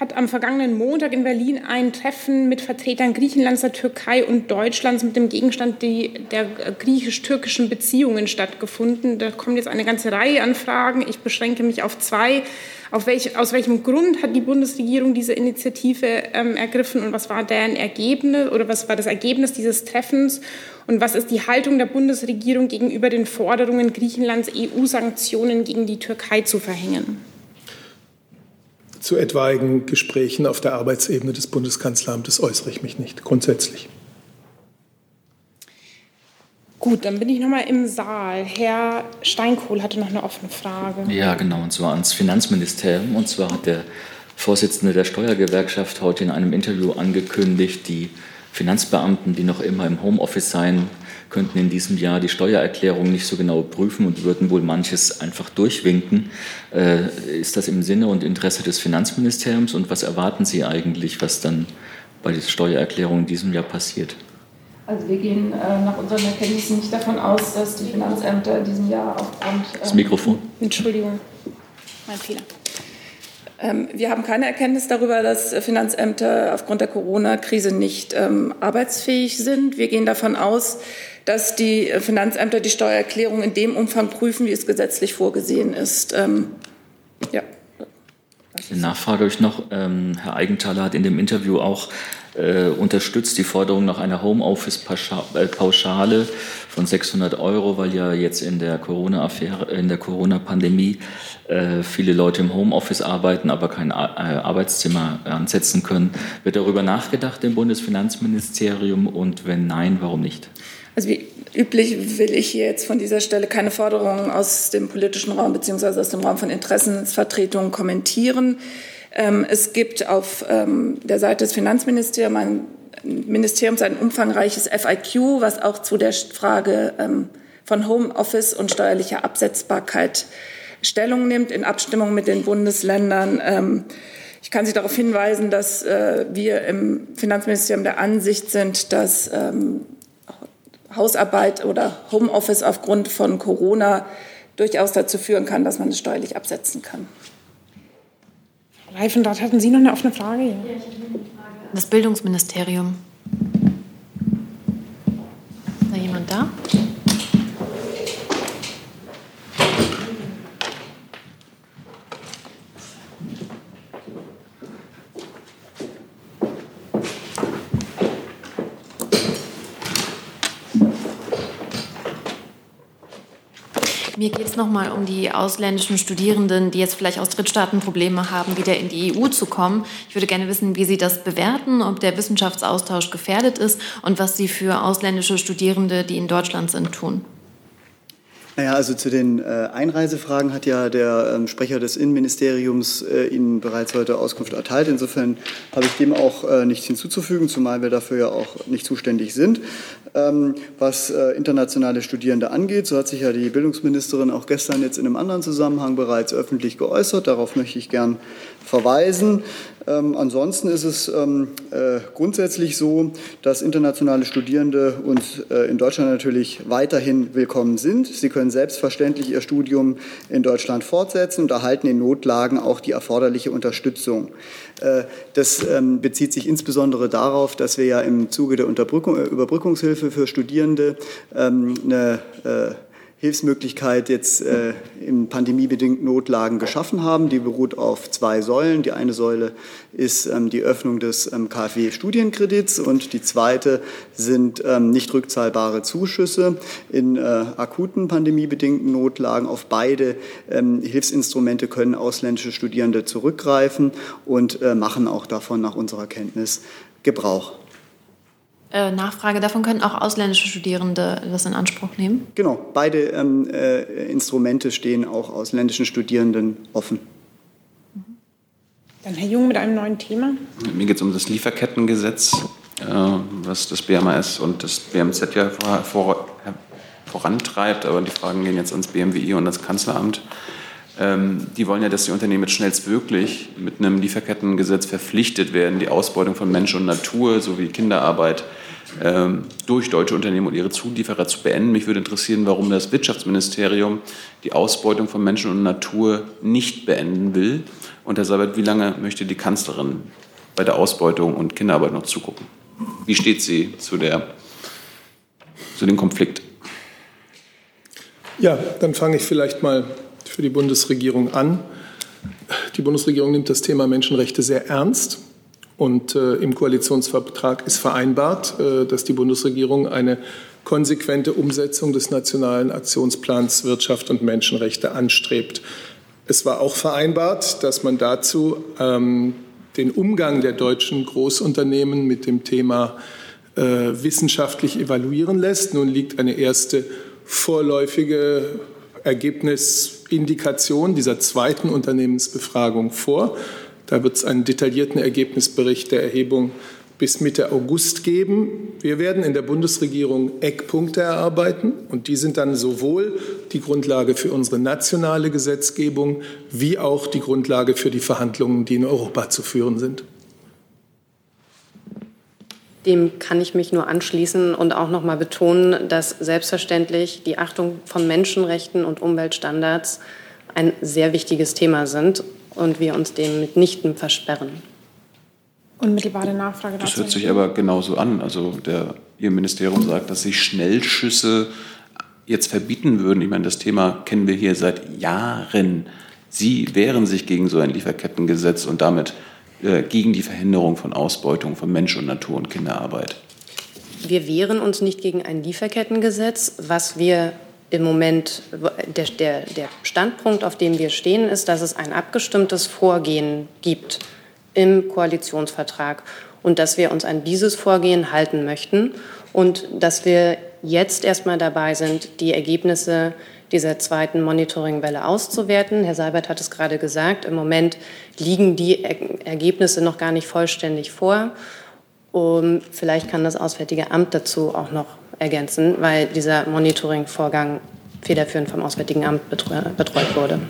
hat am vergangenen Montag in Berlin ein Treffen mit Vertretern Griechenlands, der Türkei und Deutschlands mit dem Gegenstand die, der griechisch-türkischen Beziehungen stattgefunden. Da kommt jetzt eine ganze Reihe an Fragen. Ich beschränke mich auf zwei. Auf welch, aus welchem Grund hat die Bundesregierung diese Initiative ähm, ergriffen und was war deren Ergebnis oder was war das Ergebnis dieses Treffens? Und was ist die Haltung der Bundesregierung gegenüber den Forderungen Griechenlands, EU-Sanktionen gegen die Türkei zu verhängen? Zu etwaigen Gesprächen auf der Arbeitsebene des Bundeskanzleramtes äußere ich mich nicht, grundsätzlich. Gut, dann bin ich noch mal im Saal. Herr Steinkohl hatte noch eine offene Frage. Ja, genau, und zwar ans Finanzministerium. Und zwar hat der Vorsitzende der Steuergewerkschaft heute in einem Interview angekündigt, die Finanzbeamten, die noch immer im Homeoffice sein, könnten in diesem Jahr die Steuererklärung nicht so genau prüfen und würden wohl manches einfach durchwinken. Äh, ist das im Sinne und Interesse des Finanzministeriums und was erwarten Sie eigentlich, was dann bei der Steuererklärung in diesem Jahr passiert? Also wir gehen äh, nach unseren Erkenntnissen nicht davon aus, dass die Finanzämter in diesem Jahr aufgrund... Äh, das Mikrofon. Entschuldigung, mein Fehler. Ähm, wir haben keine Erkenntnis darüber, dass Finanzämter aufgrund der Corona-Krise nicht ähm, arbeitsfähig sind. Wir gehen davon aus, dass die Finanzämter die Steuererklärung in dem Umfang prüfen, wie es gesetzlich vorgesehen ist. Ähm, ja. Eine Nachfrage ich noch. Herr Eigenthaler hat in dem Interview auch äh, unterstützt die Forderung nach einer Homeoffice-Pauschale von 600 Euro, weil ja jetzt in der Corona-Affäre, in der Corona-Pandemie äh, viele Leute im Homeoffice arbeiten, aber kein äh, Arbeitszimmer ansetzen können. Wird darüber nachgedacht im Bundesfinanzministerium und wenn nein, warum nicht? Also wie üblich will ich hier jetzt von dieser Stelle keine Forderungen aus dem politischen Raum bzw. aus dem Raum von Interessensvertretungen kommentieren. Ähm, es gibt auf ähm, der Seite des Finanzministeriums ein, Ministeriums ein umfangreiches FIQ, was auch zu der Frage ähm, von Homeoffice und steuerlicher Absetzbarkeit Stellung nimmt in Abstimmung mit den Bundesländern. Ich kann Sie darauf hinweisen, dass äh, wir im Finanzministerium der Ansicht sind, dass Hausarbeit oder Homeoffice aufgrund von Corona durchaus dazu führen kann, dass man es steuerlich absetzen kann. Reifenrad, hatten Sie noch eine offene Frage? Ja. Das Bildungsministerium. Ist da jemand da? Mir geht es nochmal um die ausländischen Studierenden, die jetzt vielleicht aus Drittstaaten Probleme haben, wieder in die EU zu kommen. Ich würde gerne wissen, wie Sie das bewerten, ob der Wissenschaftsaustausch gefährdet ist und was Sie für ausländische Studierende, die in Deutschland sind, tun. Naja, also zu den äh, Einreisefragen hat ja der ähm, Sprecher des Innenministeriums äh, Ihnen bereits heute Auskunft erteilt. Insofern habe ich dem auch äh, nichts hinzuzufügen, zumal wir dafür ja auch nicht zuständig sind. Ähm, was internationale Studierende angeht, so hat sich ja die Bildungsministerin auch gestern jetzt in einem anderen Zusammenhang bereits öffentlich geäußert. Darauf möchte ich gern verweisen. Ähm, ansonsten ist es ähm, äh, grundsätzlich so, dass internationale Studierende uns äh, in Deutschland natürlich weiterhin willkommen sind. Sie können selbstverständlich ihr Studium in Deutschland fortsetzen und erhalten in Notlagen auch die erforderliche Unterstützung. Äh, das ähm, bezieht sich insbesondere darauf, dass wir ja im Zuge der Überbrückungshilfe für Studierende ähm, eine äh, Hilfsmöglichkeit jetzt äh, in pandemiebedingten Notlagen geschaffen haben. Die beruht auf zwei Säulen. Die eine Säule ist ähm, die Öffnung des ähm, KfW-Studienkredits und die zweite sind ähm, nicht rückzahlbare Zuschüsse in äh, akuten pandemiebedingten Notlagen. Auf beide ähm, Hilfsinstrumente können ausländische Studierende zurückgreifen und äh, machen auch davon nach unserer Kenntnis Gebrauch. Äh, Nachfrage, davon können auch ausländische Studierende das in Anspruch nehmen? Genau, beide ähm, äh, Instrumente stehen auch ausländischen Studierenden offen. Dann Herr Jung mit einem neuen Thema. Mir geht es um das Lieferkettengesetz, äh, was das BMAS und das BMZ ja vor, vor, vorantreibt, aber die Fragen gehen jetzt ans BMWI und ans Kanzleramt. Ähm, die wollen ja, dass die Unternehmen jetzt schnellstmöglich mit einem Lieferkettengesetz verpflichtet werden, die Ausbeutung von Mensch und Natur sowie Kinderarbeit ähm, durch deutsche Unternehmen und ihre Zulieferer zu beenden. Mich würde interessieren, warum das Wirtschaftsministerium die Ausbeutung von Menschen und Natur nicht beenden will. Und Herr Seibert, wie lange möchte die Kanzlerin bei der Ausbeutung und Kinderarbeit noch zugucken? Wie steht sie zu, der, zu dem Konflikt? Ja, dann fange ich vielleicht mal für die Bundesregierung an. Die Bundesregierung nimmt das Thema Menschenrechte sehr ernst. Und äh, im Koalitionsvertrag ist vereinbart, äh, dass die Bundesregierung eine konsequente Umsetzung des Nationalen Aktionsplans Wirtschaft und Menschenrechte anstrebt. Es war auch vereinbart, dass man dazu ähm, den Umgang der deutschen Großunternehmen mit dem Thema äh, wissenschaftlich evaluieren lässt. Nun liegt eine erste vorläufige Ergebnisindikation dieser zweiten Unternehmensbefragung vor. Da wird es einen detaillierten Ergebnisbericht der Erhebung bis Mitte August geben. Wir werden in der Bundesregierung Eckpunkte erarbeiten und die sind dann sowohl die Grundlage für unsere nationale Gesetzgebung wie auch die Grundlage für die Verhandlungen, die in Europa zu führen sind. Dem kann ich mich nur anschließen und auch noch mal betonen, dass selbstverständlich die Achtung von Menschenrechten und Umweltstandards ein sehr wichtiges Thema sind und wir uns dem mitnichten versperren. Unmittelbare Nachfrage dazu. Das hört sich aber genauso an. Also der, Ihr Ministerium sagt, dass Sie Schnellschüsse jetzt verbieten würden. Ich meine, das Thema kennen wir hier seit Jahren. Sie wehren sich gegen so ein Lieferkettengesetz und damit äh, gegen die Verhinderung von Ausbeutung von Mensch und Natur und Kinderarbeit. Wir wehren uns nicht gegen ein Lieferkettengesetz. Was wir im Moment, der, der, der Standpunkt, auf dem wir stehen, ist, dass es ein abgestimmtes Vorgehen gibt im Koalitionsvertrag und dass wir uns an dieses Vorgehen halten möchten und dass wir jetzt erstmal dabei sind, die Ergebnisse dieser zweiten Monitoringwelle auszuwerten. Herr Seibert hat es gerade gesagt, im Moment liegen die Ergebnisse noch gar nicht vollständig vor. Um, vielleicht kann das Auswärtige Amt dazu auch noch ergänzen, weil dieser Monitoringvorgang federführend vom Auswärtigen Amt betreut wurde.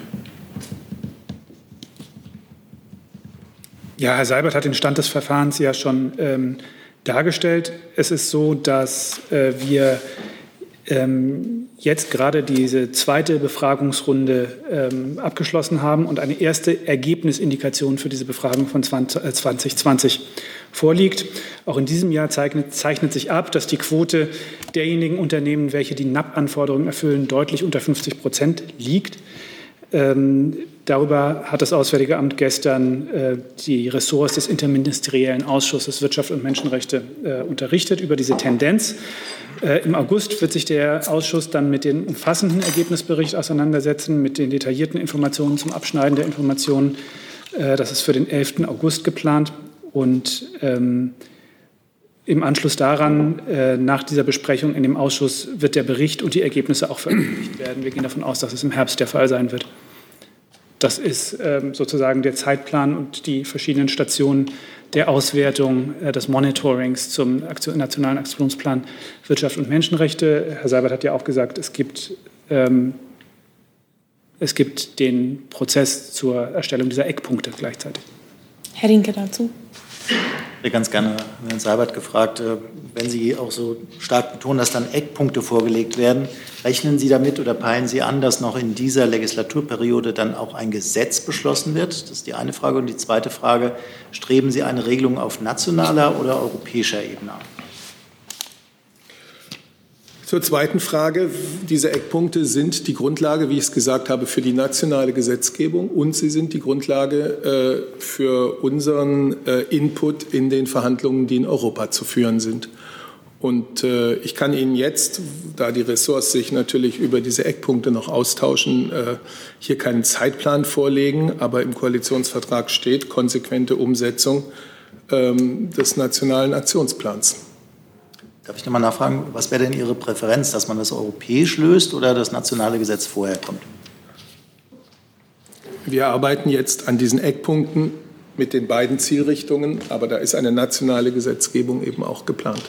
Ja, Herr Seibert hat den Stand des Verfahrens ja schon ähm, dargestellt. Es ist so, dass äh, wir ähm, jetzt gerade diese zweite Befragungsrunde ähm, abgeschlossen haben und eine erste Ergebnisindikation für diese Befragung von 20, äh, 2020 vorliegt. Auch in diesem Jahr zeichnet, zeichnet sich ab, dass die Quote derjenigen Unternehmen, welche die NAP-Anforderungen erfüllen, deutlich unter 50 Prozent liegt. Ähm, darüber hat das Auswärtige Amt gestern äh, die Ressorts des Interministeriellen Ausschusses Wirtschaft und Menschenrechte äh, unterrichtet über diese Tendenz. Äh, Im August wird sich der Ausschuss dann mit dem umfassenden Ergebnisbericht auseinandersetzen, mit den detaillierten Informationen zum Abschneiden der Informationen. Äh, das ist für den 11. August geplant. Und ähm, im Anschluss daran, äh, nach dieser Besprechung in dem Ausschuss, wird der Bericht und die Ergebnisse auch veröffentlicht werden. Wir gehen davon aus, dass es im Herbst der Fall sein wird. Das ist ähm, sozusagen der Zeitplan und die verschiedenen Stationen der Auswertung äh, des Monitorings zum Nationalen Aktionsplan Wirtschaft und Menschenrechte. Herr Seibert hat ja auch gesagt, es gibt, ähm, es gibt den Prozess zur Erstellung dieser Eckpunkte gleichzeitig. Herr Rinke dazu. Ich hätte ganz gerne Herrn Seibert gefragt, äh, wenn Sie auch so stark betonen, dass dann Eckpunkte vorgelegt werden, rechnen Sie damit oder peilen Sie an, dass noch in dieser Legislaturperiode dann auch ein Gesetz beschlossen wird? Das ist die eine Frage. Und die zweite Frage, streben Sie eine Regelung auf nationaler oder europäischer Ebene an? Zur zweiten Frage. Diese Eckpunkte sind die Grundlage, wie ich es gesagt habe, für die nationale Gesetzgebung und sie sind die Grundlage äh, für unseren äh, Input in den Verhandlungen, die in Europa zu führen sind. Und äh, ich kann Ihnen jetzt, da die Ressorts sich natürlich über diese Eckpunkte noch austauschen, hier keinen Zeitplan vorlegen, aber im Koalitionsvertrag steht konsequente Umsetzung ähm, des nationalen Aktionsplans. Darf ich nochmal nachfragen, was wäre denn Ihre Präferenz, dass man das europäisch löst oder das nationale Gesetz vorher kommt? Wir arbeiten jetzt an diesen Eckpunkten mit den beiden Zielrichtungen, aber da ist eine nationale Gesetzgebung eben auch geplant.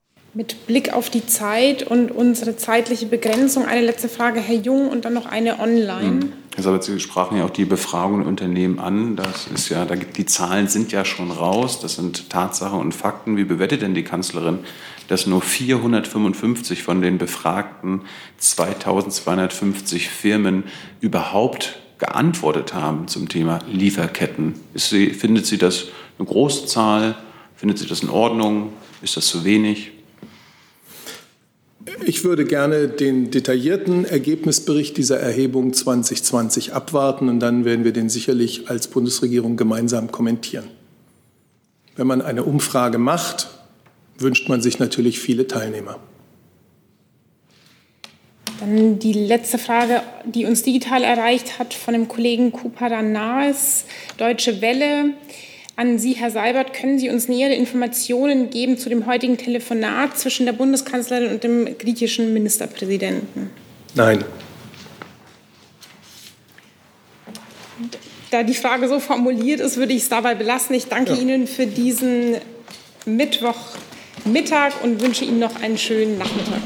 Mit Blick auf die Zeit und unsere zeitliche Begrenzung eine letzte Frage, Herr Jung, und dann noch eine online. Hm. Herr Sabitz, Sie sprachen ja auch die Befragungen Unternehmen an. Das ist ja, da gibt, die Zahlen sind ja schon raus. Das sind Tatsachen und Fakten. Wie bewertet denn die Kanzlerin, dass nur 455 von den befragten 2250 Firmen überhaupt geantwortet haben zum Thema Lieferketten? Sie, findet sie das eine große Zahl? Findet sie das in Ordnung? Ist das zu wenig? Ich würde gerne den detaillierten Ergebnisbericht dieser Erhebung 2020 abwarten und dann werden wir den sicherlich als Bundesregierung gemeinsam kommentieren. Wenn man eine Umfrage macht, wünscht man sich natürlich viele Teilnehmer. Dann die letzte Frage, die uns digital erreicht hat von dem Kollegen Kuparanas, Deutsche Welle. An Sie, Herr Seibert, können Sie uns nähere Informationen geben zu dem heutigen Telefonat zwischen der Bundeskanzlerin und dem griechischen Ministerpräsidenten? Nein. Da die Frage so formuliert ist, würde ich es dabei belassen. Ich danke ja. Ihnen für diesen Mittwochmittag und wünsche Ihnen noch einen schönen Nachmittag.